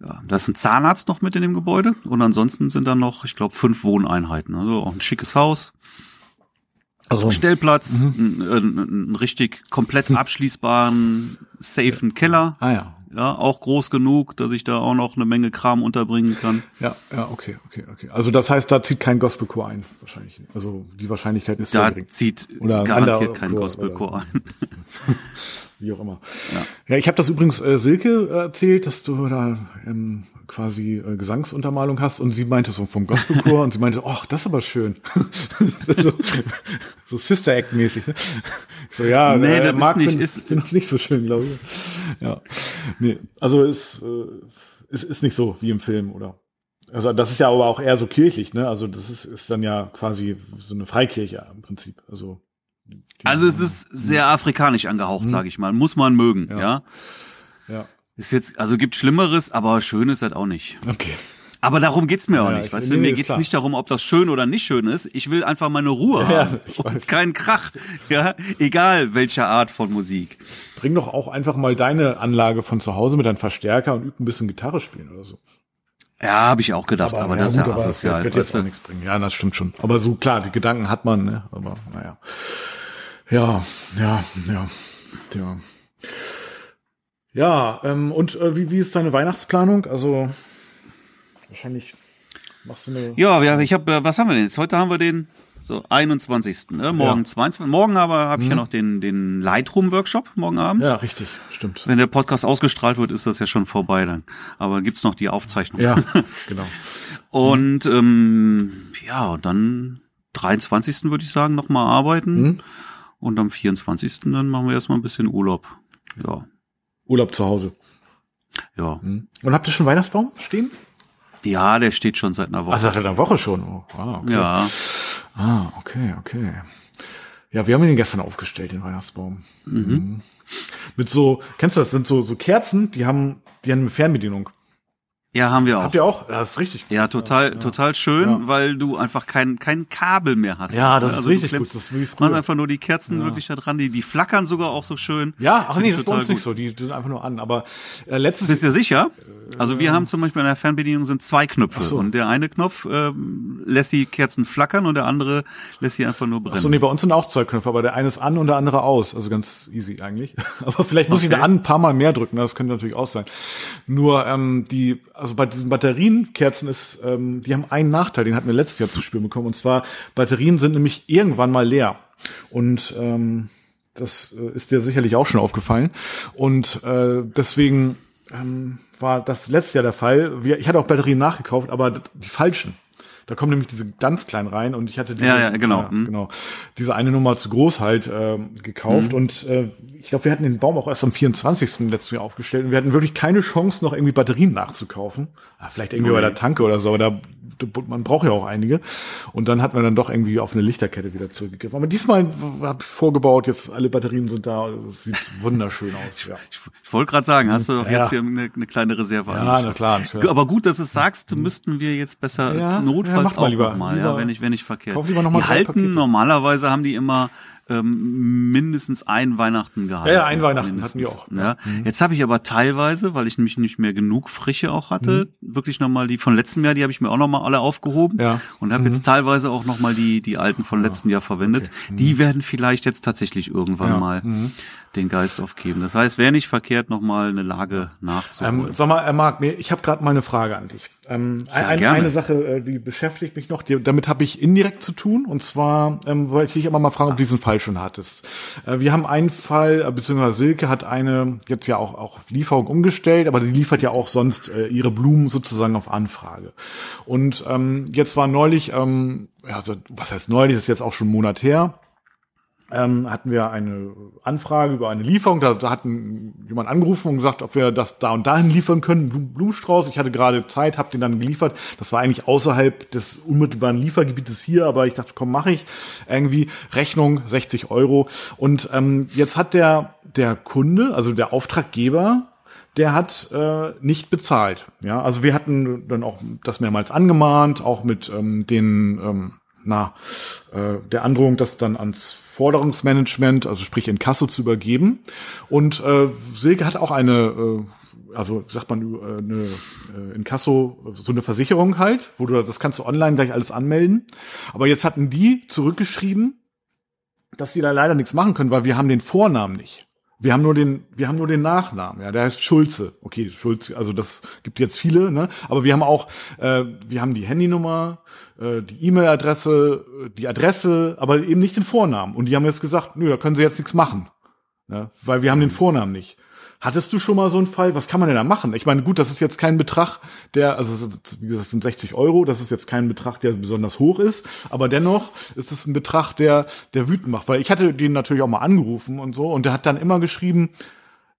Ja, da ist ein Zahnarzt noch mit in dem Gebäude und ansonsten sind da noch, ich glaube, fünf Wohneinheiten. Also auch ein schickes Haus. Also Stellplatz, mhm. einen, einen richtig komplett abschließbaren, safen Keller. Ah ja. Ja, auch groß genug, dass ich da auch noch eine Menge Kram unterbringen kann. Ja, ja, okay, okay, okay. Also das heißt, da zieht kein Gospelchor ein, wahrscheinlich. Also die Wahrscheinlichkeit ist da sehr gering. zieht oder garantiert kein Gospelchor ein. Wie auch immer. Ja, ja ich habe das übrigens äh, Silke erzählt, dass du da ähm, quasi äh, Gesangsuntermalung hast und sie meinte so vom Gospelchor und sie meinte, ach, das ist aber schön. so, so Sister Act mäßig. Ne? So ja, nee, äh, Marc nicht, find, ist find nicht so schön, glaube ich. Ja, nee, also ist, äh, ist ist nicht so wie im Film oder. Also das ist ja aber auch eher so kirchlich, ne? Also das ist ist dann ja quasi so eine Freikirche im Prinzip. Also also es ist sehr afrikanisch angehaucht, mhm. sage ich mal. Muss man mögen, ja. ja. Ja. Ist jetzt, also gibt Schlimmeres, aber schön ist halt auch nicht. Okay. Aber darum geht's mir auch ja, nicht. Weißt du, mir geht's klar. nicht darum, ob das schön oder nicht schön ist. Ich will einfach meine Ruhe ja, haben. Und keinen Krach. Ja, egal welcher Art von Musik. Bring doch auch einfach mal deine Anlage von zu Hause mit einem Verstärker und üb ein bisschen Gitarre spielen oder so. Ja, habe ich auch gedacht, aber, aber das gut, ist ja asozial. Das wird jetzt auch nichts bringen. Ja, das stimmt schon. Aber so klar, die Gedanken hat man, ne? Aber naja. Ja, ja, ja, ja. Ja, ähm, und äh, wie, wie ist deine Weihnachtsplanung? Also wahrscheinlich machst du eine. Ja, ja ich habe, äh, was haben wir denn jetzt? Heute haben wir den so 21. Ne? Morgen ja. 22. Morgen aber habe ich ja mhm. noch den den Lightroom Workshop morgen Abend. Ja, richtig, stimmt. Wenn der Podcast ausgestrahlt wird, ist das ja schon vorbei dann. Aber gibt's noch die Aufzeichnung? Ja, genau. und ähm, ja, dann 23. würde ich sagen noch mal arbeiten. Mhm. Und am 24. dann machen wir erstmal ein bisschen Urlaub. Ja. Urlaub zu Hause. Ja. Hm. Und habt ihr schon Weihnachtsbaum stehen? Ja, der steht schon seit einer Woche. Also seit einer Woche schon. Oh, ah, okay. Ja. Ah, okay, okay. Ja, wir haben ihn gestern aufgestellt, den Weihnachtsbaum. Mhm. mhm. Mit so, kennst du das? Sind so so Kerzen, die haben, die haben eine Fernbedienung. Ja, haben wir auch. Habt ihr auch? Ja, das ist richtig. Ja, total, ja, total schön, ja. weil du einfach kein, kein Kabel mehr hast. Ja, das also ist richtig gut. Das ist wie früher. Einfach nur die Kerzen ja. wirklich da dran, die, die flackern sogar auch so schön. Ja, ach nee, das ist bei uns gut. nicht so. Die, sind einfach nur an. Aber äh, letztes. Bist du sicher? Also wir haben zum Beispiel in der Fernbedienung sind zwei Knöpfe. So. Und der eine Knopf äh, lässt die Kerzen flackern und der andere lässt sie einfach nur brennen. Ach so, nee, bei uns sind auch zwei Knöpfe, aber der eine ist an und der andere aus. Also ganz easy eigentlich. aber vielleicht muss okay. ich da an ein paar Mal mehr drücken. Das könnte natürlich auch sein. Nur ähm, die, also bei diesen Batterien Batterienkerzen ist, ähm, die haben einen Nachteil, den hatten wir letztes Jahr zu spüren bekommen. Und zwar, Batterien sind nämlich irgendwann mal leer. Und ähm, das äh, ist dir sicherlich auch schon aufgefallen. Und äh, deswegen ähm, war das letztes Jahr der Fall. Wir, ich hatte auch Batterien nachgekauft, aber die falschen. Da kommen nämlich diese ganz kleinen rein und ich hatte diese, ja, ja, genau. Ja, mhm. genau, diese eine Nummer zu groß halt äh, gekauft mhm. und äh, ich glaube, wir hatten den Baum auch erst am 24. letztes Jahr aufgestellt und wir hatten wirklich keine Chance, noch irgendwie Batterien nachzukaufen. Ah, vielleicht irgendwie okay. bei der Tanke oder so, aber da man braucht ja auch einige. Und dann hat man dann doch irgendwie auf eine Lichterkette wieder zurückgegriffen. Aber diesmal habe ich vorgebaut, jetzt alle Batterien sind da. Es sieht wunderschön aus. Ja. Ich, ich wollte gerade sagen, hast du doch ja. jetzt hier eine, eine, kleine Reserve Ja, na klar. Ja. Aber gut, dass du es sagst, müssten wir jetzt besser ja, notfalls ja, auch lieber, mal, lieber, ja, wenn ich, wenn ich verkehrt. Kauf lieber noch mal die halten, Pakete. normalerweise haben die immer ähm, mindestens ein Weihnachten gehabt. Ja, ja ein Weihnachten hatten wir auch. Ja. Mhm. Jetzt habe ich aber teilweise, weil ich nämlich nicht mehr genug Frische auch hatte, mhm. wirklich nochmal die von letztem Jahr, die habe ich mir auch nochmal alle aufgehoben ja. und habe mhm. jetzt teilweise auch nochmal die, die alten von letzten Jahr verwendet. Okay. Mhm. Die werden vielleicht jetzt tatsächlich irgendwann ja. mal mhm. Den Geist aufgeben. Das heißt, wäre nicht verkehrt, nochmal eine Lage nachzuholen. Ähm, sag mal, Marc, ich habe gerade mal eine Frage an dich. Ähm, ja, eine, eine Sache, äh, die beschäftigt mich noch, die, damit habe ich indirekt zu tun. Und zwar ähm, wollte ich dich aber mal fragen, ob du diesen Fall schon hattest. Äh, wir haben einen Fall, äh, beziehungsweise Silke hat eine jetzt ja auch, auch Lieferung umgestellt, aber die liefert ja auch sonst äh, ihre Blumen sozusagen auf Anfrage. Und ähm, jetzt war neulich, ähm, ja, also, was heißt neulich, das ist jetzt auch schon einen Monat her, ähm, hatten wir eine Anfrage über eine Lieferung. Da, da hat jemand angerufen und gesagt, ob wir das da und dahin liefern können, Blumenstrauß. Ich hatte gerade Zeit, habe den dann geliefert. Das war eigentlich außerhalb des unmittelbaren Liefergebietes hier, aber ich dachte, komm, mache ich. Irgendwie Rechnung 60 Euro. Und ähm, jetzt hat der, der Kunde, also der Auftraggeber, der hat äh, nicht bezahlt. Ja, also wir hatten dann auch das mehrmals angemahnt, auch mit ähm, den ähm, na, äh, der Androhung, das dann ans Forderungsmanagement, also sprich in Kasso zu übergeben. Und äh, Silke hat auch eine, äh, also sagt man, äh, eine äh, in Kasso so eine Versicherung halt, wo du das kannst du online gleich alles anmelden. Aber jetzt hatten die zurückgeschrieben, dass die da leider nichts machen können, weil wir haben den Vornamen nicht. Wir haben nur den, wir haben nur den Nachnamen, ja, der heißt Schulze. Okay, Schulze, also das gibt jetzt viele, ne? Aber wir haben auch, äh, wir haben die Handynummer, äh, die E-Mail-Adresse, äh, die Adresse, aber eben nicht den Vornamen. Und die haben jetzt gesagt, nö, da können sie jetzt nichts machen, ne? weil wir haben den Vornamen nicht. Hattest du schon mal so einen Fall? Was kann man denn da machen? Ich meine, gut, das ist jetzt kein Betrag, der, also wie gesagt, das sind 60 Euro, das ist jetzt kein Betrag, der besonders hoch ist, aber dennoch ist es ein Betrag, der, der wütend macht. Weil ich hatte den natürlich auch mal angerufen und so, und der hat dann immer geschrieben,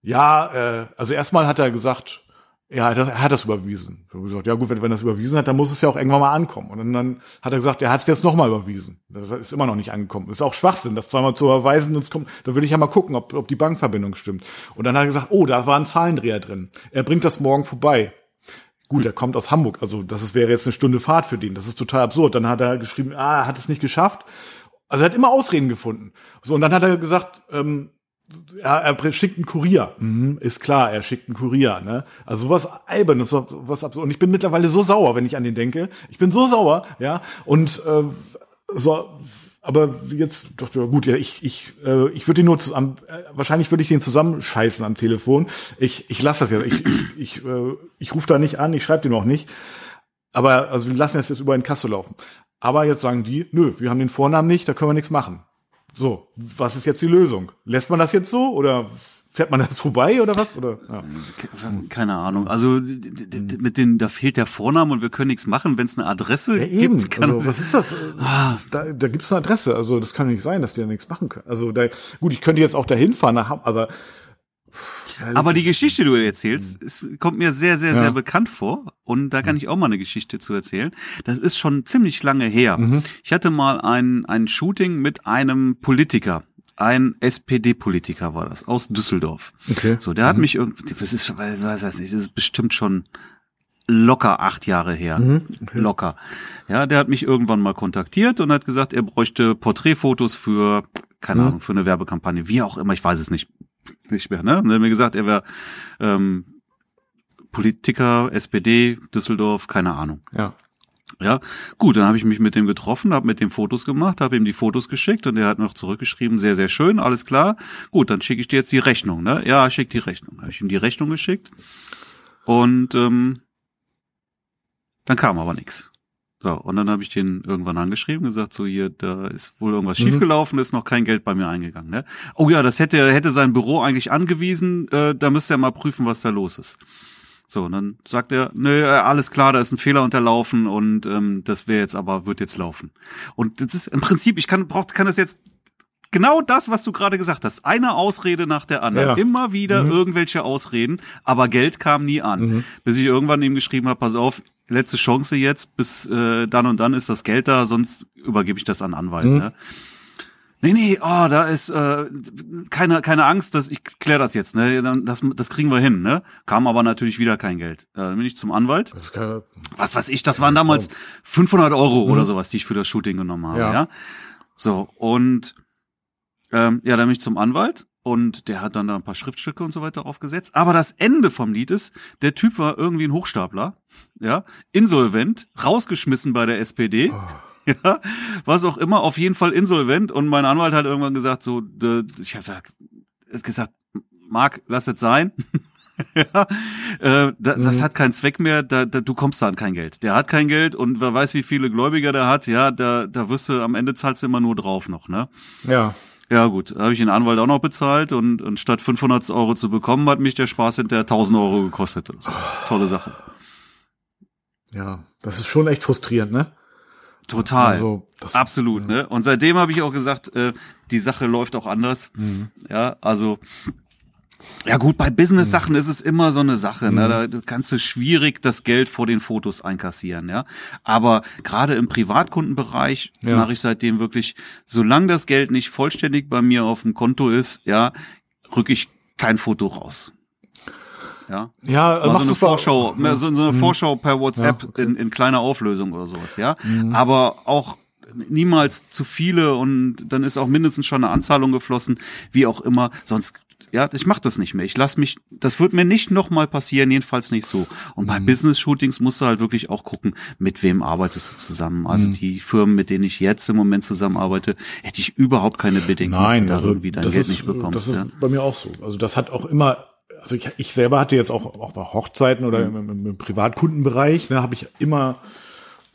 ja, äh, also erstmal hat er gesagt, ja, er hat das überwiesen. Ich habe gesagt, ja gut, wenn, wenn er das überwiesen hat, dann muss es ja auch irgendwann mal ankommen. Und dann hat er gesagt, er hat es jetzt nochmal überwiesen. Das ist immer noch nicht angekommen. Das ist auch Schwachsinn, das zweimal zu überweisen und es kommt, da würde ich ja mal gucken, ob, ob die Bankverbindung stimmt. Und dann hat er gesagt, oh, da war ein Zahlendreher drin. Er bringt das morgen vorbei. Gut, er kommt aus Hamburg, also das ist, wäre jetzt eine Stunde Fahrt für den. Das ist total absurd. Dann hat er geschrieben, ah, er hat es nicht geschafft. Also er hat immer Ausreden gefunden. So, und dann hat er gesagt, ähm, ja, er schickt einen Kurier. Mhm, ist klar, er schickt einen Kurier. Ne? Also sowas albernes, sowas absurd. Und ich bin mittlerweile so sauer, wenn ich an den denke. Ich bin so sauer, ja. Und äh, so, aber jetzt doch gut, ja, ich ich äh, ich würde ihn nur zusammen, äh, wahrscheinlich würde ich den zusammenscheißen am Telefon. Ich ich lasse das ja. Ich ich ich, äh, ich rufe da nicht an, ich schreibe den auch nicht. Aber also wir lassen das jetzt über in Kasse laufen. Aber jetzt sagen die, nö, wir haben den Vornamen nicht, da können wir nichts machen. So, was ist jetzt die Lösung? Lässt man das jetzt so oder fährt man das vorbei oder was? Oder ja. keine Ahnung. Also mit den da fehlt der Vorname und wir können nichts machen, wenn es eine Adresse ja, eben. gibt. also, was ist das? Ah. Da, da gibt es eine Adresse. Also das kann nicht sein, dass die da nichts machen können. Also da, gut, ich könnte jetzt auch dahin fahren, aber aber die Geschichte, die du erzählst, es mhm. kommt mir sehr, sehr, ja. sehr bekannt vor. Und da kann ich auch mal eine Geschichte zu erzählen. Das ist schon ziemlich lange her. Mhm. Ich hatte mal ein, ein Shooting mit einem Politiker. Ein SPD-Politiker war das, aus Düsseldorf. Okay. So, der mhm. hat mich irgendwie, das ist, weiß ich nicht, das ist bestimmt schon locker acht Jahre her. Mhm, okay. Locker. Ja, der hat mich irgendwann mal kontaktiert und hat gesagt, er bräuchte Porträtfotos für, keine mhm. Ahnung, für eine Werbekampagne, wie auch immer, ich weiß es nicht nicht mehr, ne? Und er hat mir gesagt, er wäre ähm, Politiker, SPD, Düsseldorf, keine Ahnung. Ja. Ja, gut, dann habe ich mich mit dem getroffen, habe mit dem Fotos gemacht, habe ihm die Fotos geschickt und er hat noch zurückgeschrieben, sehr, sehr schön, alles klar. Gut, dann schicke ich dir jetzt die Rechnung, ne? Ja, schick die Rechnung. Habe ich ihm die Rechnung geschickt und ähm, dann kam aber nichts. So, und dann habe ich den irgendwann angeschrieben, gesagt, so hier, da ist wohl irgendwas mhm. schiefgelaufen, ist noch kein Geld bei mir eingegangen. Ne? Oh ja, das hätte, hätte sein Büro eigentlich angewiesen, äh, da müsste er mal prüfen, was da los ist. So, und dann sagt er, nö, äh, alles klar, da ist ein Fehler unterlaufen und ähm, das wäre jetzt aber, wird jetzt laufen. Und das ist im Prinzip, ich kann, braucht, kann das jetzt genau das, was du gerade gesagt hast. Eine Ausrede nach der anderen. Ja. Immer wieder mhm. irgendwelche Ausreden, aber Geld kam nie an. Mhm. Bis ich irgendwann ihm geschrieben habe, pass auf, letzte Chance jetzt, bis äh, dann und dann ist das Geld da, sonst übergebe ich das an Anwalt. Mhm. Ne? Nee, nee, oh, da ist äh, keine, keine Angst, dass ich kläre das jetzt, ne? Das, das kriegen wir hin, ne? Kam aber natürlich wieder kein Geld. Ja, dann bin ich zum Anwalt. Das keine, was weiß ich, das waren damals 500 Euro mhm. oder sowas, die ich für das Shooting genommen habe, ja. ja? So, und ähm, ja, dann bin ich zum Anwalt und der hat dann da ein paar Schriftstücke und so weiter aufgesetzt. Aber das Ende vom Lied ist, der Typ war irgendwie ein Hochstapler, ja, insolvent, rausgeschmissen bei der SPD. Oh. Ja, was auch immer, auf jeden Fall insolvent. Und mein Anwalt hat irgendwann gesagt, so, ich habe gesagt, Marc, lass es sein. ja, äh, da, mhm. das hat keinen Zweck mehr, da, da, du kommst da an kein Geld. Der hat kein Geld und wer weiß, wie viele Gläubiger der hat, ja, da, da wirst du am Ende zahlst du immer nur drauf noch, ne? Ja. Ja gut, da habe ich den Anwalt auch noch bezahlt und, und statt 500 Euro zu bekommen, hat mich der Spaß hinterher 1000 Euro gekostet. Das ist tolle Sache. Ja, das ist schon echt frustrierend, ne? Total. Also, Absolut. Ja. Ne? Und seitdem habe ich auch gesagt, äh, die Sache läuft auch anders. Mhm. Ja, also ja gut, bei Business-Sachen mhm. ist es immer so eine Sache. Ne? Mhm. Da kannst du schwierig das Geld vor den Fotos einkassieren, ja. Aber gerade im Privatkundenbereich ja. mache ich seitdem wirklich, solange das Geld nicht vollständig bei mir auf dem Konto ist, ja, rücke ich kein Foto raus. Ja, ja also so eine Vorschau, bei, so, so, eine mhm. Vorschau per WhatsApp ja, okay. in, in kleiner Auflösung oder sowas, ja. Mhm. Aber auch niemals zu viele und dann ist auch mindestens schon eine Anzahlung geflossen, wie auch immer. Sonst ja, ich mache das nicht mehr. Ich lass mich, das wird mir nicht nochmal passieren, jedenfalls nicht so. Und bei mhm. Business-Shootings musst du halt wirklich auch gucken, mit wem arbeitest du zusammen. Also mhm. die Firmen, mit denen ich jetzt im Moment zusammenarbeite, hätte ich überhaupt keine Bedenken, Nein, dass du also, irgendwie dein Geld ist, nicht bekommst. Das ist ja. bei mir auch so. Also das hat auch immer also ich, ich selber hatte jetzt auch, auch bei Hochzeiten oder mhm. im, im, im Privatkundenbereich, ne, habe ich immer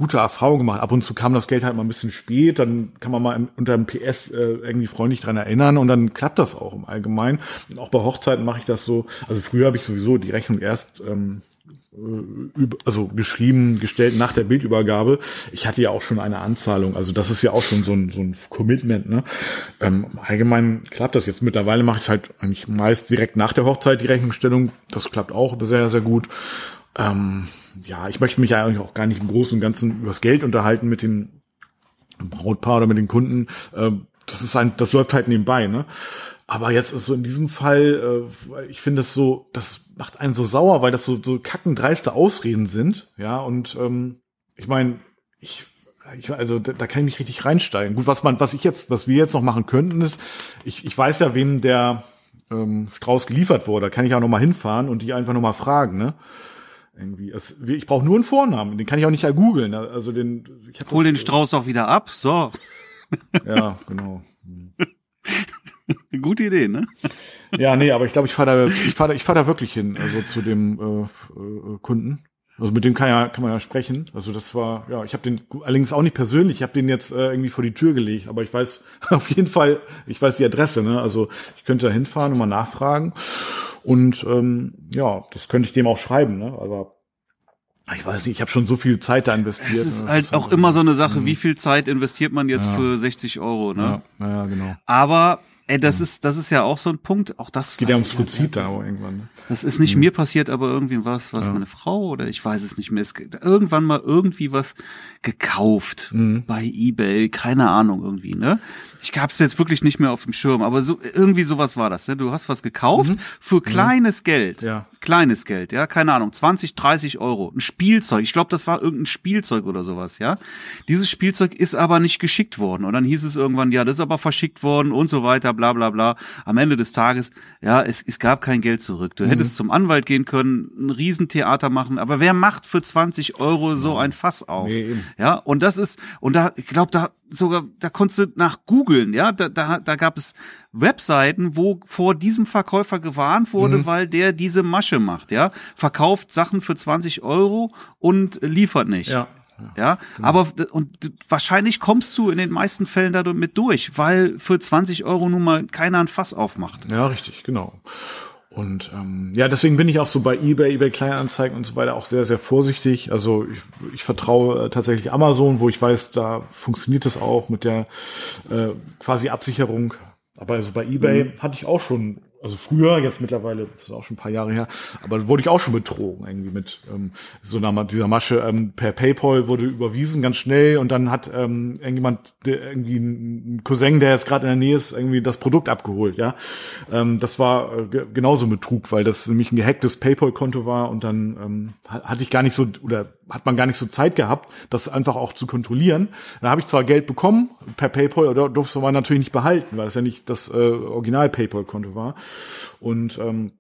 gute Erfahrung gemacht. Ab und zu kam das Geld halt mal ein bisschen spät, dann kann man mal im, unter dem PS äh, irgendwie freundlich dran erinnern und dann klappt das auch im Allgemeinen. Und auch bei Hochzeiten mache ich das so. Also früher habe ich sowieso die Rechnung erst ähm, äh, also geschrieben, gestellt nach der Bildübergabe. Ich hatte ja auch schon eine Anzahlung, also das ist ja auch schon so ein, so ein Commitment. Ne? Ähm, allgemein klappt das jetzt. Mittlerweile mache ich es halt eigentlich meist direkt nach der Hochzeit die Rechnungsstellung. Das klappt auch sehr, sehr gut. Ähm, ja, ich möchte mich eigentlich auch gar nicht im Großen und Ganzen übers Geld unterhalten mit dem Brautpaar oder mit den Kunden. Ähm, das ist ein, das läuft halt nebenbei, ne? Aber jetzt so in diesem Fall, äh, ich finde es so, das macht einen so sauer, weil das so, so kackendreiste Ausreden sind, ja, und ähm, ich meine, ich, ich, also da, da kann ich mich richtig reinsteigen. Gut, was man, was ich jetzt, was wir jetzt noch machen könnten, ist, ich, ich weiß ja, wem der ähm, Strauß geliefert wurde, da kann ich auch noch mal hinfahren und die einfach noch mal fragen, ne? Irgendwie. Es, ich brauche nur einen Vornamen, den kann ich auch nicht googeln. Also den. Ich Hol den Strauß doch wieder ab. So. Ja, genau. Gute Idee, ne? Ja, nee, aber ich glaube, ich fahre da, ich fahre da, ich fahr da wirklich hin, also zu dem äh, äh, Kunden. Also mit dem kann ja kann man ja sprechen. Also das war ja, ich habe den allerdings auch nicht persönlich. Ich habe den jetzt äh, irgendwie vor die Tür gelegt, aber ich weiß auf jeden Fall, ich weiß die Adresse. Ne? Also ich könnte da hinfahren und mal nachfragen. Und ähm, ja, das könnte ich dem auch schreiben, ne? Aber ich weiß nicht, ich habe schon so viel Zeit da investiert. Es ist halt ist auch immer so eine Sache, mhm. wie viel Zeit investiert man jetzt ja. für 60 Euro, ne? Ja, ja genau. Aber Ey, das ist, das ist ja auch so ein Punkt. Auch das geht ja ums Prinzip da irgendwann. Ne? Das ist nicht mhm. mir passiert, aber irgendwie was, was ja. meine Frau oder ich weiß es nicht mehr. Es irgendwann mal irgendwie was gekauft mhm. bei eBay, keine Ahnung irgendwie, ne? Ich hab's jetzt wirklich nicht mehr auf dem Schirm, aber so irgendwie sowas war das. Ne? Du hast was gekauft mhm. für mhm. kleines Geld, ja. kleines Geld, ja, keine Ahnung, 20, 30 Euro, ein Spielzeug. Ich glaube, das war irgendein Spielzeug oder sowas, ja. Dieses Spielzeug ist aber nicht geschickt worden und dann hieß es irgendwann, ja, das ist aber verschickt worden und so weiter, bla bla bla. Am Ende des Tages, ja, es, es gab kein Geld zurück. Du mhm. hättest zum Anwalt gehen können, ein Riesentheater machen, aber wer macht für 20 Euro so ein Fass auf? Nee, ja, und das ist und da, ich glaube, da sogar, da konntest du nach googeln, ja, da, da, da gab es Webseiten, wo vor diesem Verkäufer gewarnt wurde, mhm. weil der diese Masche macht, ja, verkauft Sachen für 20 Euro und liefert nicht. Ja. Ja, genau. aber und wahrscheinlich kommst du in den meisten Fällen damit durch, weil für 20 Euro nun mal keiner ein Fass aufmacht. Ja, richtig, genau. Und ähm, ja, deswegen bin ich auch so bei eBay, eBay Kleinanzeigen und so weiter auch sehr, sehr vorsichtig. Also ich, ich vertraue äh, tatsächlich Amazon, wo ich weiß, da funktioniert das auch mit der äh, quasi Absicherung. Aber also bei eBay mhm. hatte ich auch schon also früher, jetzt mittlerweile, das ist auch schon ein paar Jahre her, aber wurde ich auch schon betrogen irgendwie mit ähm, so einer dieser Masche. Ähm, per PayPal wurde überwiesen ganz schnell und dann hat ähm, irgendjemand, der, irgendwie ein Cousin, der jetzt gerade in der Nähe ist, irgendwie das Produkt abgeholt. Ja, ähm, das war äh, genauso Betrug, weil das nämlich ein gehacktes PayPal-Konto war und dann ähm, hatte ich gar nicht so oder hat man gar nicht so Zeit gehabt, das einfach auch zu kontrollieren. Da habe ich zwar Geld bekommen per PayPal, oder durfte aber natürlich nicht behalten, weil es ja nicht das äh, Original PayPal-Konto war. Und ähm,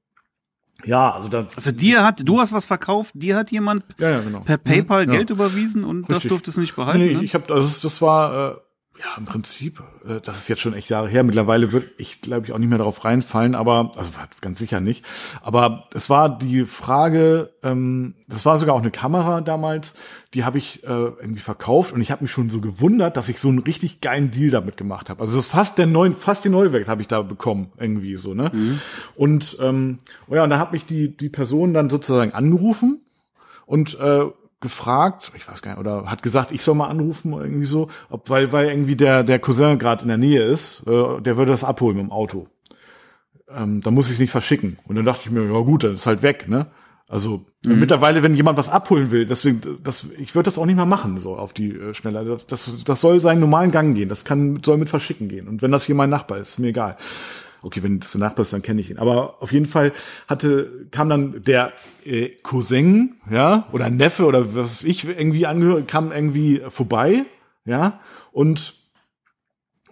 ja, also da. Also dir hat, du hast was verkauft, dir hat jemand ja, ja, genau. per PayPal mhm, Geld überwiesen und Richtig. das durftest du nicht behalten. Nee, ne? ich habe, also das war äh, ja, im Prinzip, äh, das ist jetzt schon echt Jahre her. Mittlerweile wird ich, glaube ich, auch nicht mehr darauf reinfallen, aber, also ganz sicher nicht. Aber es war die Frage, ähm, das war sogar auch eine Kamera damals, die habe ich äh, irgendwie verkauft und ich habe mich schon so gewundert, dass ich so einen richtig geilen Deal damit gemacht habe. Also das ist fast der neuen, fast die Neuwert habe ich da bekommen, irgendwie so, ne? Mhm. Und ähm, oh ja, und da hat mich die, die Person dann sozusagen angerufen und äh, gefragt, ich weiß gar nicht, oder hat gesagt, ich soll mal anrufen irgendwie so, ob weil weil irgendwie der der Cousin gerade in der Nähe ist, äh, der würde das abholen mit dem Auto. Ähm, da muss ich es nicht verschicken. Und dann dachte ich mir, ja gut, dann ist halt weg, ne? Also mhm. mittlerweile, wenn jemand was abholen will, deswegen, das, ich würde das auch nicht mehr machen, so auf die äh, Schnelle. Das, das soll seinen normalen Gang gehen. Das kann, soll mit Verschicken gehen. Und wenn das hier mein Nachbar ist, ist mir egal. Okay, wenn das der Nachbar ist, dann kenne ich ihn. Aber auf jeden Fall hatte, kam dann der äh, Cousin, ja, oder Neffe oder was ich irgendwie angehört, kam irgendwie vorbei, ja, und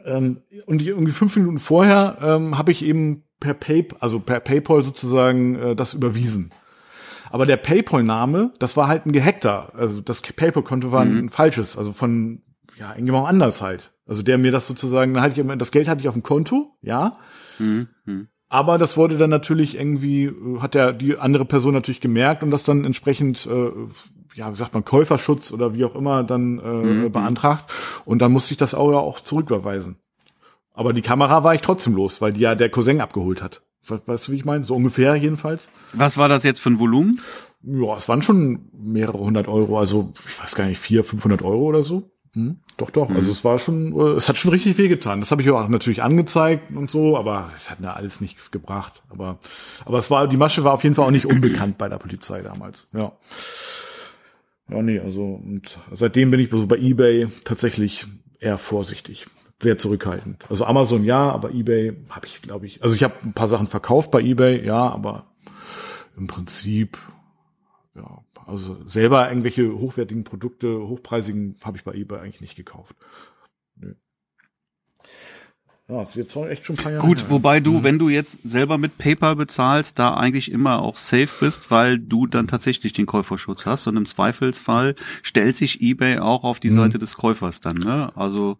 ähm, und irgendwie fünf Minuten vorher ähm, habe ich eben per Pay, also per PayPal sozusagen äh, das überwiesen. Aber der PayPal-Name, das war halt ein gehackter. Also das PayPal-Konto war mhm. ein falsches, also von ja irgendjemand anders halt. Also der mir das sozusagen, dann hatte ich das Geld hatte ich auf dem Konto, ja. Mhm. mhm. Aber das wurde dann natürlich irgendwie, äh, hat der die andere Person natürlich gemerkt und das dann entsprechend, äh, ja, wie sagt man, Käuferschutz oder wie auch immer dann äh, mhm. mhm. beantragt. Und dann musste ich das auch ja auch zurücküberweisen. Aber die Kamera war ich trotzdem los, weil die ja der Cousin abgeholt hat. Weißt du, wie ich meine? So ungefähr jedenfalls. Was war das jetzt für ein Volumen? Ja, es waren schon mehrere hundert Euro, also ich weiß gar nicht, vier, 500 Euro oder so. Hm, doch, doch. Mhm. Also es war schon, äh, es hat schon richtig wehgetan. Das habe ich auch natürlich angezeigt und so, aber es hat mir alles nichts gebracht. Aber, aber es war, die Masche war auf jeden Fall auch nicht unbekannt bei der Polizei damals. Ja. Ja, nee, also und seitdem bin ich so bei eBay tatsächlich eher vorsichtig sehr zurückhaltend. Also Amazon ja, aber eBay habe ich, glaube ich, also ich habe ein paar Sachen verkauft bei eBay, ja, aber im Prinzip, ja, also selber irgendwelche hochwertigen Produkte, hochpreisigen, habe ich bei eBay eigentlich nicht gekauft. Nö. Ja, es wird zwar echt schon ein paar Jahre Gut, her. wobei du, mhm. wenn du jetzt selber mit PayPal bezahlst, da eigentlich immer auch safe bist, weil du dann tatsächlich den Käuferschutz hast und im Zweifelsfall stellt sich eBay auch auf die mhm. Seite des Käufers dann, ne? Also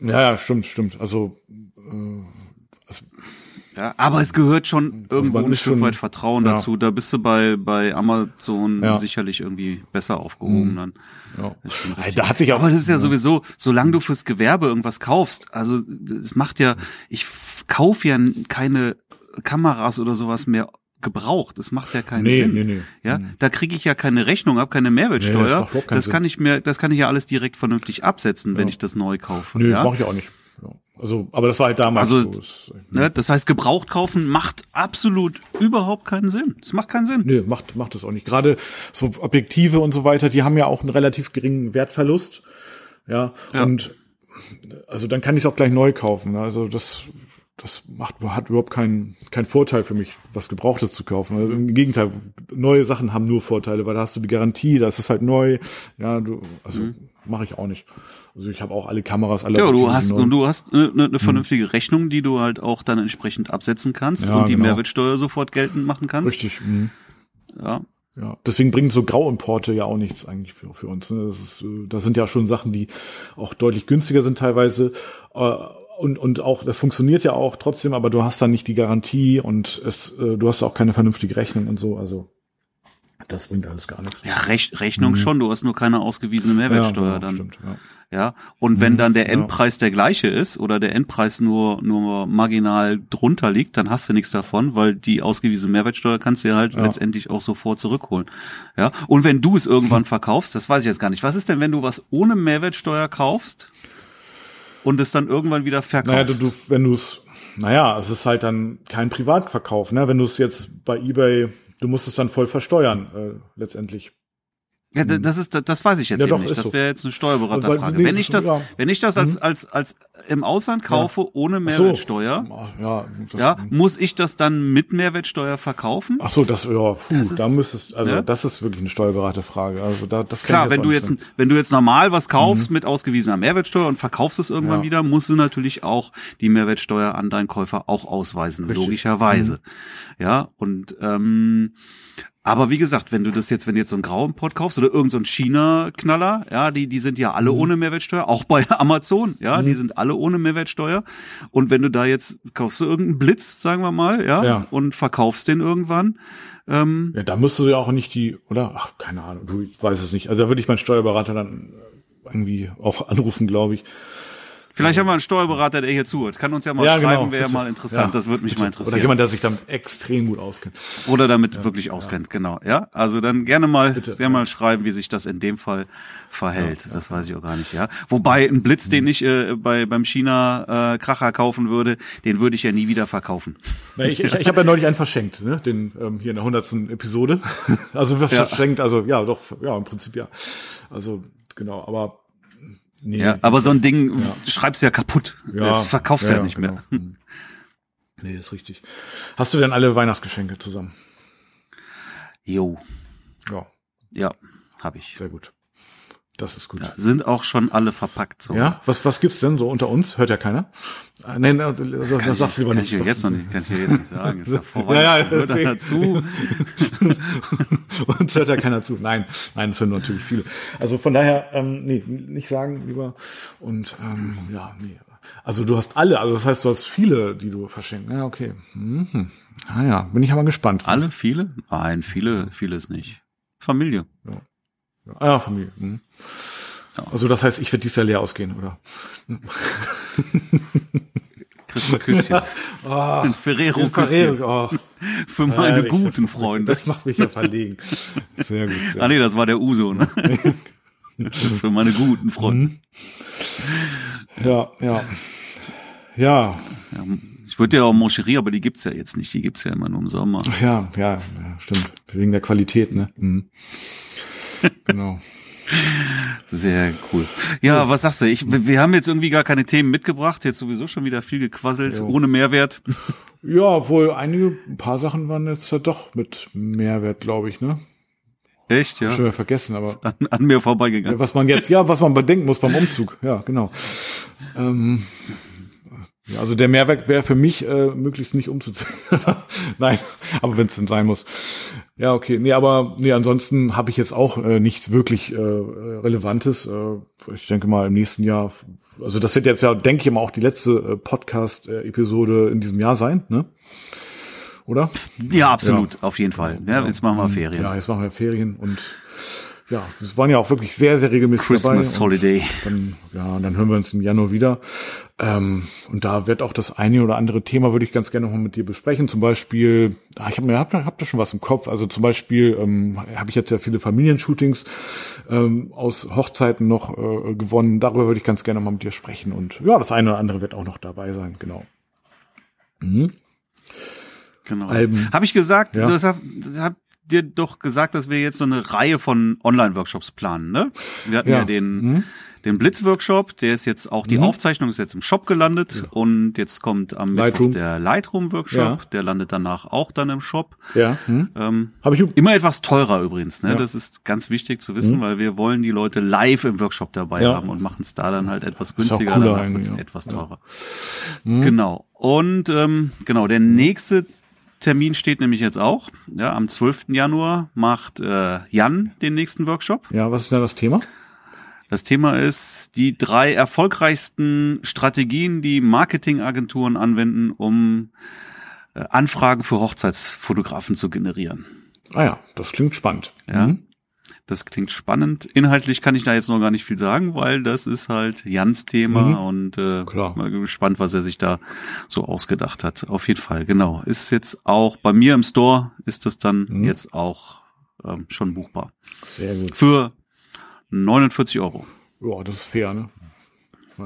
ja, ja, stimmt, stimmt. Also, äh, also ja, aber es gehört schon irgendwo ein Stück weit Vertrauen ja. dazu. Da bist du bei, bei Amazon ja. sicherlich irgendwie besser aufgehoben mhm. dann. Ja. Da hat sich auch. Aber das ist ja sowieso, solange du fürs Gewerbe irgendwas kaufst, also es macht ja, ich kaufe ja keine Kameras oder sowas mehr gebraucht. Das macht ja keinen nee, Sinn. Nee, nee. Ja, mhm. da kriege ich ja keine Rechnung ab, keine Mehrwertsteuer. Nee, das, das kann ich mir, das kann ich ja alles direkt vernünftig absetzen, wenn ich das neu kaufe. Nee, ja? mache ich auch nicht. Also, aber das war halt damals also, so. Ne, das heißt, gebraucht kaufen macht absolut überhaupt keinen Sinn. Das macht keinen Sinn. Nee, macht, macht das auch nicht. Gerade so Objektive und so weiter, die haben ja auch einen relativ geringen Wertverlust. Ja, ja. und also dann kann ich es auch gleich neu kaufen. Also das das macht, hat überhaupt keinen keinen Vorteil für mich, was Gebrauchtes zu kaufen. Also Im Gegenteil, neue Sachen haben nur Vorteile, weil da hast du die Garantie, da ist es halt neu. Ja, du, also mhm. mache ich auch nicht. Also ich habe auch alle Kameras, alle. Ja, du hast und du hast eine, eine mhm. vernünftige mhm. Rechnung, die du halt auch dann entsprechend absetzen kannst ja, und die genau. Mehrwertsteuer sofort geltend machen kannst. Richtig. Mhm. Ja. Ja, deswegen bringen so Grauimporte ja auch nichts eigentlich für, für uns. Ne? Das, ist, äh, das sind ja schon Sachen, die auch deutlich günstiger sind teilweise. Äh, und, und auch, das funktioniert ja auch trotzdem, aber du hast dann nicht die Garantie und es, äh, du hast auch keine vernünftige Rechnung und so. Also das bringt alles gar nichts. Ja, Rech Rechnung mhm. schon, du hast nur keine ausgewiesene Mehrwertsteuer ja, dann. Stimmt, ja. ja. Und wenn mhm, dann der Endpreis der gleiche ist oder der Endpreis nur nur marginal drunter liegt, dann hast du nichts davon, weil die ausgewiesene Mehrwertsteuer kannst du ja halt ja. letztendlich auch sofort zurückholen. Ja. Und wenn du es irgendwann verkaufst, das weiß ich jetzt gar nicht. Was ist denn, wenn du was ohne Mehrwertsteuer kaufst? und es dann irgendwann wieder verkaufst. Naja, du, du, wenn du es, naja, es ist halt dann kein Privatverkauf, ne? Wenn du es jetzt bei eBay, du musst es dann voll versteuern, äh, letztendlich. Ja, das ist, das weiß ich jetzt ja, doch, nicht. Das wäre jetzt eine Steuerberaterfrage. Wenn ich das, ja. wenn ich das als, mhm. als, als im Ausland kaufe ja. ohne Mehrwertsteuer, so. ja, das, ja, muss ich das dann mit Mehrwertsteuer verkaufen? Ach so, das, ja, puh, das ist, da müsstest, also, ja? das ist wirklich eine Steuerberaterfrage. Also da, das Klar, wenn du jetzt, sein. wenn du jetzt normal was kaufst mhm. mit ausgewiesener Mehrwertsteuer und verkaufst es irgendwann wieder, musst du natürlich auch die Mehrwertsteuer an deinen Käufer auch ausweisen, Richtig. logischerweise. Mhm. Ja, und, ähm, aber wie gesagt, wenn du das jetzt, wenn du jetzt so einen grauen Pot kaufst oder irgendein so China-Knaller, ja, die, die sind ja alle mhm. ohne Mehrwertsteuer, auch bei Amazon, ja, mhm. die sind alle ohne Mehrwertsteuer. Und wenn du da jetzt kaufst du irgendeinen Blitz, sagen wir mal, ja, ja. und verkaufst den irgendwann. Ähm, ja, da musst du ja auch nicht die, oder? Ach, keine Ahnung, du weißt es nicht. Also da würde ich meinen Steuerberater dann irgendwie auch anrufen, glaube ich. Vielleicht haben wir einen Steuerberater, der hier zuhört. Kann uns ja mal Ja, schreiben, genau, wäre mal interessant. Ja, das würde mich bitte. mal interessieren. Oder jemand, der sich dann extrem gut auskennt. Oder damit wirklich auskennt, genau. Ja, also dann gerne mal, Bitte, gerne mal schreiben, wie sich das in dem Fall verhält. das weiß ich auch gar nicht, ja. Wobei ein Blitz, den ich äh, bei beim China äh, Kracher kaufen würde, den würde ich ja nie wieder verkaufen. Na, ich ich, ich habe ja neulich einen verschenkt, ne? den ähm, hier in der hundertsten Episode. Also Ja. verschenkt, also ja, doch, ja, im Prinzip ja. Also genau, aber nee. Ja, aber so ein Ding schreibst du ja kaputt. Ja, das verkaufst du ja, nicht mehr. genau. Hm. Nee, ist richtig. Hast du denn alle Weihnachtsgeschenke zusammen? Jo, Ja, ja, habe ich. sehr gut. Das ist gut. Ja? Sind auch schon alle verpackt so. Was, was gibt's denn so unter uns? Hört ja keiner? Ah, Nee, also, das sagst du lieber kann nicht. ich dir jetzt noch nicht, kann ich jetzt nicht sagen. Ist ja vorbei. Ja, ja, Hört deswegen. dazu. Uns hört ja keiner zu. Nein, nein, es hören natürlich viele. Also von daher, ähm, nee, nicht sagen lieber. Und ähm, ja, nee. Also du hast alle, also das heißt, du hast viele, die du verschenken. Ja, okay. Mhm. Ah ja, bin ich aber gespannt. Alle? Viele? Nein, viele, vieles nicht. Familie. Ah ja, Familie. Mhm. Ja. Also das heißt, ich werde dieses Jahr leer ausgehen, oder? Kriegst ein Küsschen. Ah, Ein Ferrero-Küsschen. Ferrero, oh, Für meine ja, guten das- Freunde. Das macht mich ja verlegen. Sehr gut. Sehr Ah nee, das war der Uso, ne? Für meine guten Freunde. Ja, ja. Ja, Ja, ich würde ja auch Moncherie, aber die gibt's ja jetzt nicht. Die gibt's ja immer nur im Sommer. ja, ja, ja, stimmt. Wegen der Qualität, ne? Mhm. Genau. Sehr cool. Ja, was sagst du? Ich, wir haben jetzt irgendwie gar keine Themen mitgebracht. Jetzt sowieso schon wieder viel gequasselt, Jo. ohne Mehrwert. Ja, wohl einige, ein paar Sachen waren jetzt ja doch mit Mehrwert, glaube ich, ne? Echt, ja? Schon wieder vergessen, aber An, an mir vorbeigegangen. was man jetzt, ja, was man bedenken muss beim Umzug, ja, genau. Ähm, ja, also der Mehrwert wäre für mich äh, möglichst nicht umzuziehen. Nein, aber wenn es denn sein muss. Ja, okay. Nee, aber nee, ansonsten habe ich jetzt auch äh, nichts wirklich äh, Relevantes. Äh, ich denke mal im nächsten Jahr, also das wird jetzt ja, denke ich mal, auch die letzte äh, Podcast-Episode in diesem Jahr sein, ne? Oder? Ja, absolut, auf jeden Fall. Ja, jetzt machen wir Ferien. Ja, jetzt machen wir Ferien und ja, es waren ja auch wirklich sehr, sehr regelmäßig Christmas dabei. Holiday. Dann, ja, und dann hören wir uns im Januar wieder. Ähm, und da wird auch das eine oder andere Thema, würde ich ganz gerne nochmal mit dir besprechen. Zum Beispiel, ah, ich habe mir hab, hab da schon was im Kopf. Also zum Beispiel ähm, habe ich jetzt ja viele Familienshootings ähm, aus Hochzeiten noch äh, gewonnen. Darüber würde ich ganz gerne mal mit dir sprechen. Und ja, das eine oder andere wird auch noch dabei sein, genau. Mhm. Genau. Alben. Habe ich gesagt, Ja. das hat, das hat dir doch gesagt, dass wir jetzt so eine Reihe von Online-Workshops planen, ne? Wir hatten ja, Ja. den, Mhm. den Blitz-Workshop, der ist jetzt auch, die Mhm. Aufzeichnung ist jetzt im Shop gelandet und jetzt kommt am Lightroom. Mittwoch der Lightroom-Workshop, Ja. der landet danach auch dann im Shop. Ja. Hm? Ähm, Habe ich immer etwas teurer übrigens, ne? Ja. Das ist ganz wichtig zu wissen, weil wir wollen die Leute live im Workshop dabei Ja. haben und machen es da dann halt etwas günstiger, danach ja. Mhm. etwas teurer. Genau. Und ähm, genau, der nächste Termin steht nämlich jetzt auch. Ja, am 12. Januar macht äh, Jan den nächsten Workshop. Ja, was ist da das Thema? Das Thema ist die drei erfolgreichsten Strategien, die Marketingagenturen anwenden, um äh, Anfragen für Hochzeitsfotografen zu generieren. Ah ja, das klingt spannend. Ja. Mhm. Das klingt spannend. Inhaltlich kann ich da jetzt noch gar nicht viel sagen, weil das ist halt Jans Thema Mhm. und äh, Klar. mal gespannt, was er sich da so ausgedacht hat. Auf jeden Fall, genau. Ist jetzt auch bei mir im Store ist das dann Mhm. jetzt auch ähm, schon buchbar. Sehr gut. Für 49 Euro. Ja, das ist fair, ne?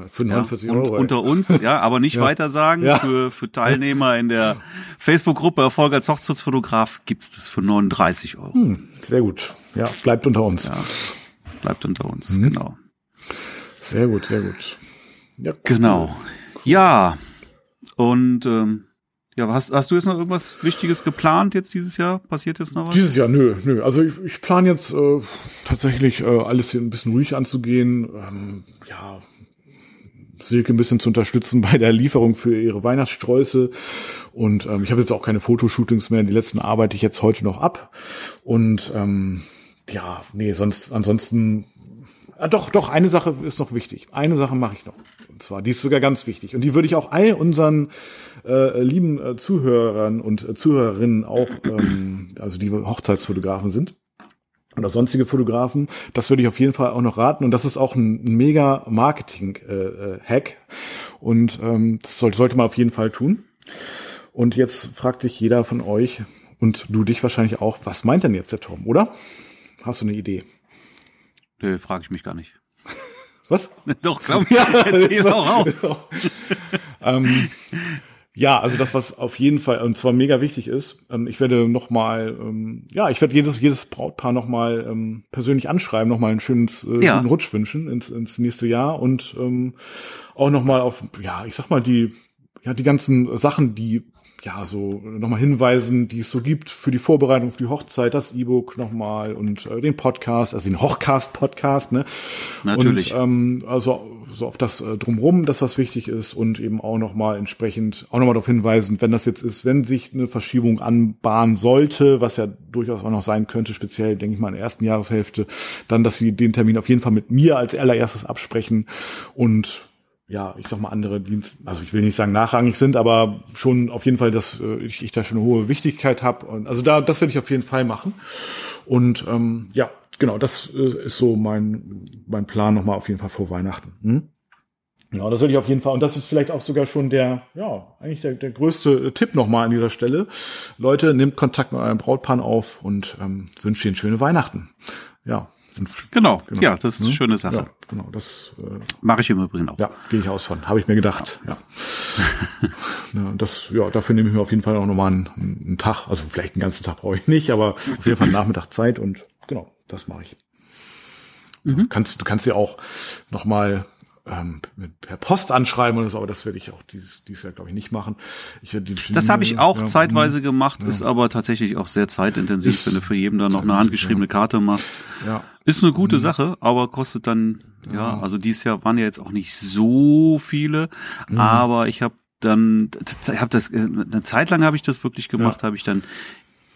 Für Ja, 49 und Euro. unter uns, ja, aber nicht Ja. weiter sagen. Ja. Für, für Teilnehmer in der Facebook-Gruppe Erfolg als Hochzeitsfotograf gibt's das für 39 Euro. Hm, sehr gut. Ja, bleibt unter uns. Ja. Bleibt unter uns, Mhm. genau. Sehr gut, sehr gut. Ja, Genau. Ja. Und ähm, ja, hast, hast du jetzt noch irgendwas Wichtiges geplant jetzt dieses Jahr? Passiert jetzt noch was? Dieses Jahr, nö, nö. Also ich, ich plane jetzt äh, tatsächlich äh, alles hier ein bisschen ruhig anzugehen. Ähm, ja, Silke ein bisschen zu unterstützen bei der Lieferung für ihre Weihnachtssträuße. Und ähm, ich habe jetzt auch keine Fotoshootings mehr. Die letzten arbeite ich jetzt heute noch ab. Und ähm, ja, nee, sonst ansonsten. Ah, doch, doch, eine Sache ist noch wichtig. Eine Sache mache ich noch. Und zwar, die ist sogar ganz wichtig. Und die würde ich auch all unseren äh, lieben äh, Zuhörern und äh, Zuhörerinnen auch, ähm, also die Hochzeitsfotografen sind, oder sonstige Fotografen. Das würde ich auf jeden Fall auch noch raten. Und das ist auch ein mega Marketing-Hack. Äh, und ähm, das sollte, sollte man auf jeden Fall tun. Und jetzt fragt sich jeder von euch und du dich wahrscheinlich auch, was meint denn jetzt der Tom, oder? Hast du eine Idee? Nö, frage ich mich gar nicht. Was? Doch, glaub, ja, jetzt auch raus. ähm, ja, also das, was auf jeden Fall und zwar mega wichtig ist, ähm, ich werde noch mal, ähm, ja, ich werde jedes jedes Brautpaar noch mal ähm, persönlich anschreiben, noch mal einen schönen äh, ja. Rutsch wünschen ins, ins nächste Jahr und ähm, auch noch mal auf, ja, ich sag mal die, ja, die ganzen Sachen, die ja, so nochmal hinweisen, die es so gibt für die Vorbereitung auf die Hochzeit, das E-Book nochmal und äh, den Podcast, also den Hochcast-Podcast, ne? Natürlich. Und, ähm, also so auf das äh, drumrum, dass das wichtig ist und eben auch nochmal entsprechend auch nochmal darauf hinweisen, wenn das jetzt ist, wenn sich eine Verschiebung anbahnen sollte, was ja durchaus auch noch sein könnte, speziell, denke ich mal, in der ersten Jahreshälfte, dann, dass sie den Termin auf jeden Fall mit mir als allererstes absprechen und ja, ich sag mal, andere Dienst, also ich will nicht sagen nachrangig sind, aber schon auf jeden Fall, dass äh, ich, ich da schon eine hohe Wichtigkeit habe. Also da, das werde ich auf jeden Fall machen. Und ähm, ja, genau, das äh, ist so mein, mein Plan nochmal auf jeden Fall vor Weihnachten. Hm? Ja, das würde ich auf jeden Fall. Und das ist vielleicht auch sogar schon der, ja, eigentlich der, der größte äh, Tipp nochmal an dieser Stelle. Leute, nehmt Kontakt mit eurem Brautpaar auf und ähm, wünscht ihnen schöne Weihnachten. Ja, Genau. genau, ja, das ist eine hm? schöne Sache. Ja, genau, das äh, mache ich im Übrigen auch. Ja, gehe ich aus von, habe ich mir gedacht. Ja. ja. das, ja, dafür nehme ich mir auf jeden Fall auch nochmal einen, einen Tag, also vielleicht einen ganzen Tag brauche ich nicht, aber auf jeden Fall einen Nachmittag Zeit und genau, das mache ich. Mhm. Kannst, du kannst ja auch nochmal ähm, per Post anschreiben oder so, aber das werde ich auch dieses, dieses Jahr, glaube ich, nicht machen. Ich werde die das habe ich auch ja, zeitweise mh, gemacht, ja. ist aber tatsächlich auch sehr zeitintensiv, ist wenn du für jeden dann noch eine handgeschriebene Karte machst. Ja. Ist eine gute mhm. Sache, aber kostet dann, ja, ja, also dieses Jahr waren ja jetzt auch nicht so viele, mhm. aber ich habe dann, ich habe das eine Zeit lang habe ich das wirklich gemacht, ja. habe ich dann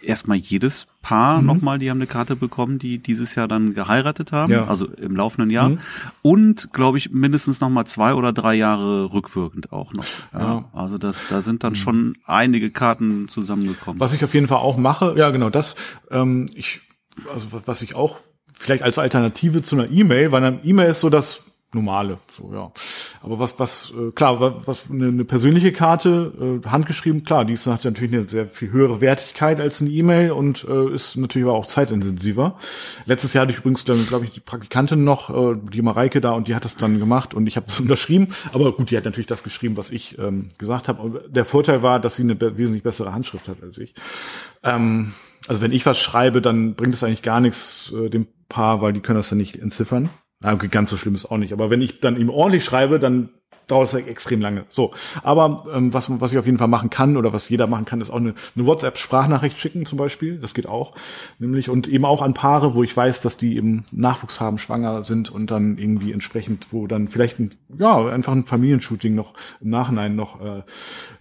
erstmal jedes Paar mhm. nochmal, die haben eine Karte bekommen, die dieses Jahr dann geheiratet haben, ja. also im laufenden Jahr. Mhm. Und glaube ich mindestens nochmal zwei oder drei Jahre rückwirkend auch noch. Ja. ja. Also das, da sind dann mhm. schon einige Karten zusammengekommen. Was ich auf jeden Fall auch mache, ja genau, das, ähm, ich, also was ich auch vielleicht als Alternative zu einer E-Mail, weil eine E-Mail ist so das normale, so ja. Aber was, was äh, klar, was eine, eine persönliche Karte, äh, handgeschrieben, klar, die ist hat natürlich eine sehr viel höhere Wertigkeit als eine E-Mail und äh, ist natürlich aber auch zeitintensiver. Letztes Jahr hatte ich übrigens dann, glaube ich, die Praktikantin noch, äh, die Mareike da, und die hat das dann gemacht und ich habe das unterschrieben. Aber gut, die hat natürlich das geschrieben, was ich ähm, gesagt habe. Der Vorteil war, dass sie eine wesentlich bessere Handschrift hat als ich. Ähm, also wenn ich was schreibe, dann bringt es eigentlich gar nichts äh, dem Paar, weil die können das dann nicht entziffern. Na, okay, ganz so schlimm ist auch nicht. Aber wenn ich dann ihm ordentlich schreibe, dann dauert es halt extrem lange. So, aber ähm, was, was ich auf jeden Fall machen kann oder was jeder machen kann, ist auch eine, eine WhatsApp-Sprachnachricht schicken zum Beispiel. Das geht auch, nämlich und eben auch an Paare, wo ich weiß, dass die eben Nachwuchs haben, schwanger sind und dann irgendwie entsprechend, wo dann vielleicht ein, ja einfach ein Familienshooting noch im Nachhinein noch äh,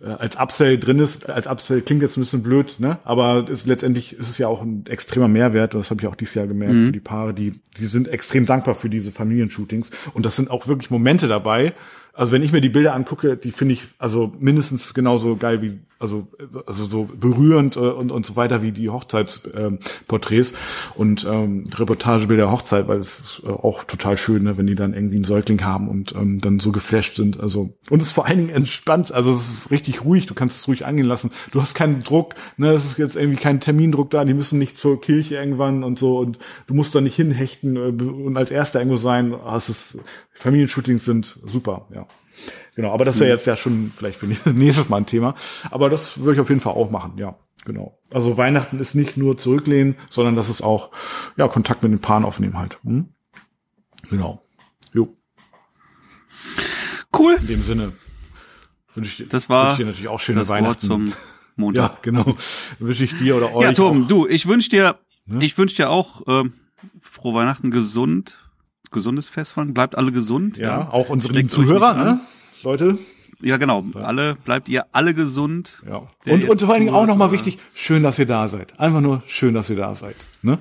äh, als Upsell drin ist. Als Upsell klingt jetzt ein bisschen blöd, ne? Aber ist, letztendlich ist es ja auch ein extremer Mehrwert. Und das habe ich auch dieses Jahr gemerkt mhm. für die Paare, die die sind extrem dankbar für diese Familienshootings und das sind auch wirklich Momente dabei also wenn ich mir die Bilder angucke, die finde ich also mindestens genauso geil wie also also so berührend äh, und und so weiter wie die Hochzeitsporträts äh, und ähm, Reportagebilder der Hochzeit, weil es ist äh, auch total schön, ne, wenn die dann irgendwie einen Säugling haben und ähm, dann so geflasht sind. Also und es ist vor allen Dingen entspannt. Also es ist richtig ruhig. Du kannst es ruhig angehen lassen. Du hast keinen Druck. Ne, es ist jetzt irgendwie kein Termindruck da. Die müssen nicht zur Kirche irgendwann und so und du musst da nicht hinhechten äh, und als Erster irgendwo sein. Hast es Familienshootings sind super. Ja. Genau, aber das wäre mhm. jetzt ja schon vielleicht für nächstes Mal ein Thema. Aber das würde ich auf jeden Fall auch machen, ja. Genau. Also Weihnachten ist nicht nur zurücklehnen, sondern das ist auch, ja, Kontakt mit den Paaren aufnehmen halt. Hm? Genau. Jo. Cool. In dem Sinne wünsche ich, das war wünsche ich dir natürlich auch schöne das Weihnachten. Wort zum Montag. Ja, genau. Wünsche ich dir oder euch. Ja, Tom, auch. du, ich wünsche dir, ne? ich wünsche dir auch ähm, frohe Weihnachten, gesund, gesundes Festfallen. Bleibt alle gesund. Ja, ja. auch unsere lieben Zuhörer, ne? Leute. Ja, genau. Ja. Alle, bleibt ihr alle gesund. Ja. Und, und vor allen Dingen auch nochmal wichtig, schön, dass ihr da seid. Einfach nur schön, dass ihr da seid. Ne?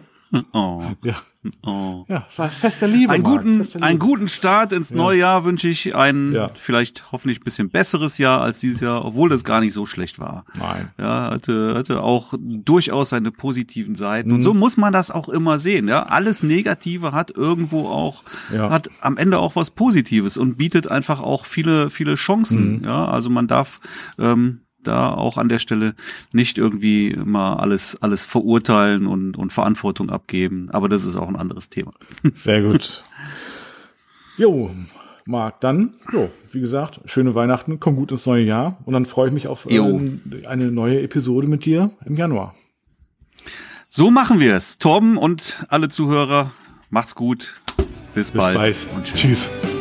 Oh. Ja. Oh. Ja, es war Fest der Liebe. Einen guten, Liebe. einen guten Start ins ja. neue Jahr wünsche ich. Ein ja. vielleicht hoffentlich bisschen besseres Jahr als dieses Jahr, obwohl das gar nicht so schlecht war. Nein. Ja, hatte, hatte auch durchaus seine positiven Seiten. Mhm. Und so muss man das auch immer sehen. Ja, alles Negative hat irgendwo auch, ja. hat am Ende auch was Positives und bietet einfach auch viele, viele Chancen. Mhm. Ja, also man darf ähm, da auch an der Stelle nicht irgendwie immer alles, alles verurteilen und, und Verantwortung abgeben. Aber das ist auch ein anderes Thema. Sehr gut. Jo, Marc, dann, jo, wie gesagt, schöne Weihnachten, komm gut ins neue Jahr und dann freue ich mich auf ähm, eine neue Episode mit dir im Januar. So machen wir es. Torben und alle Zuhörer, macht's gut. Bis, Bis bald. bald. Und tschüss. tschüss.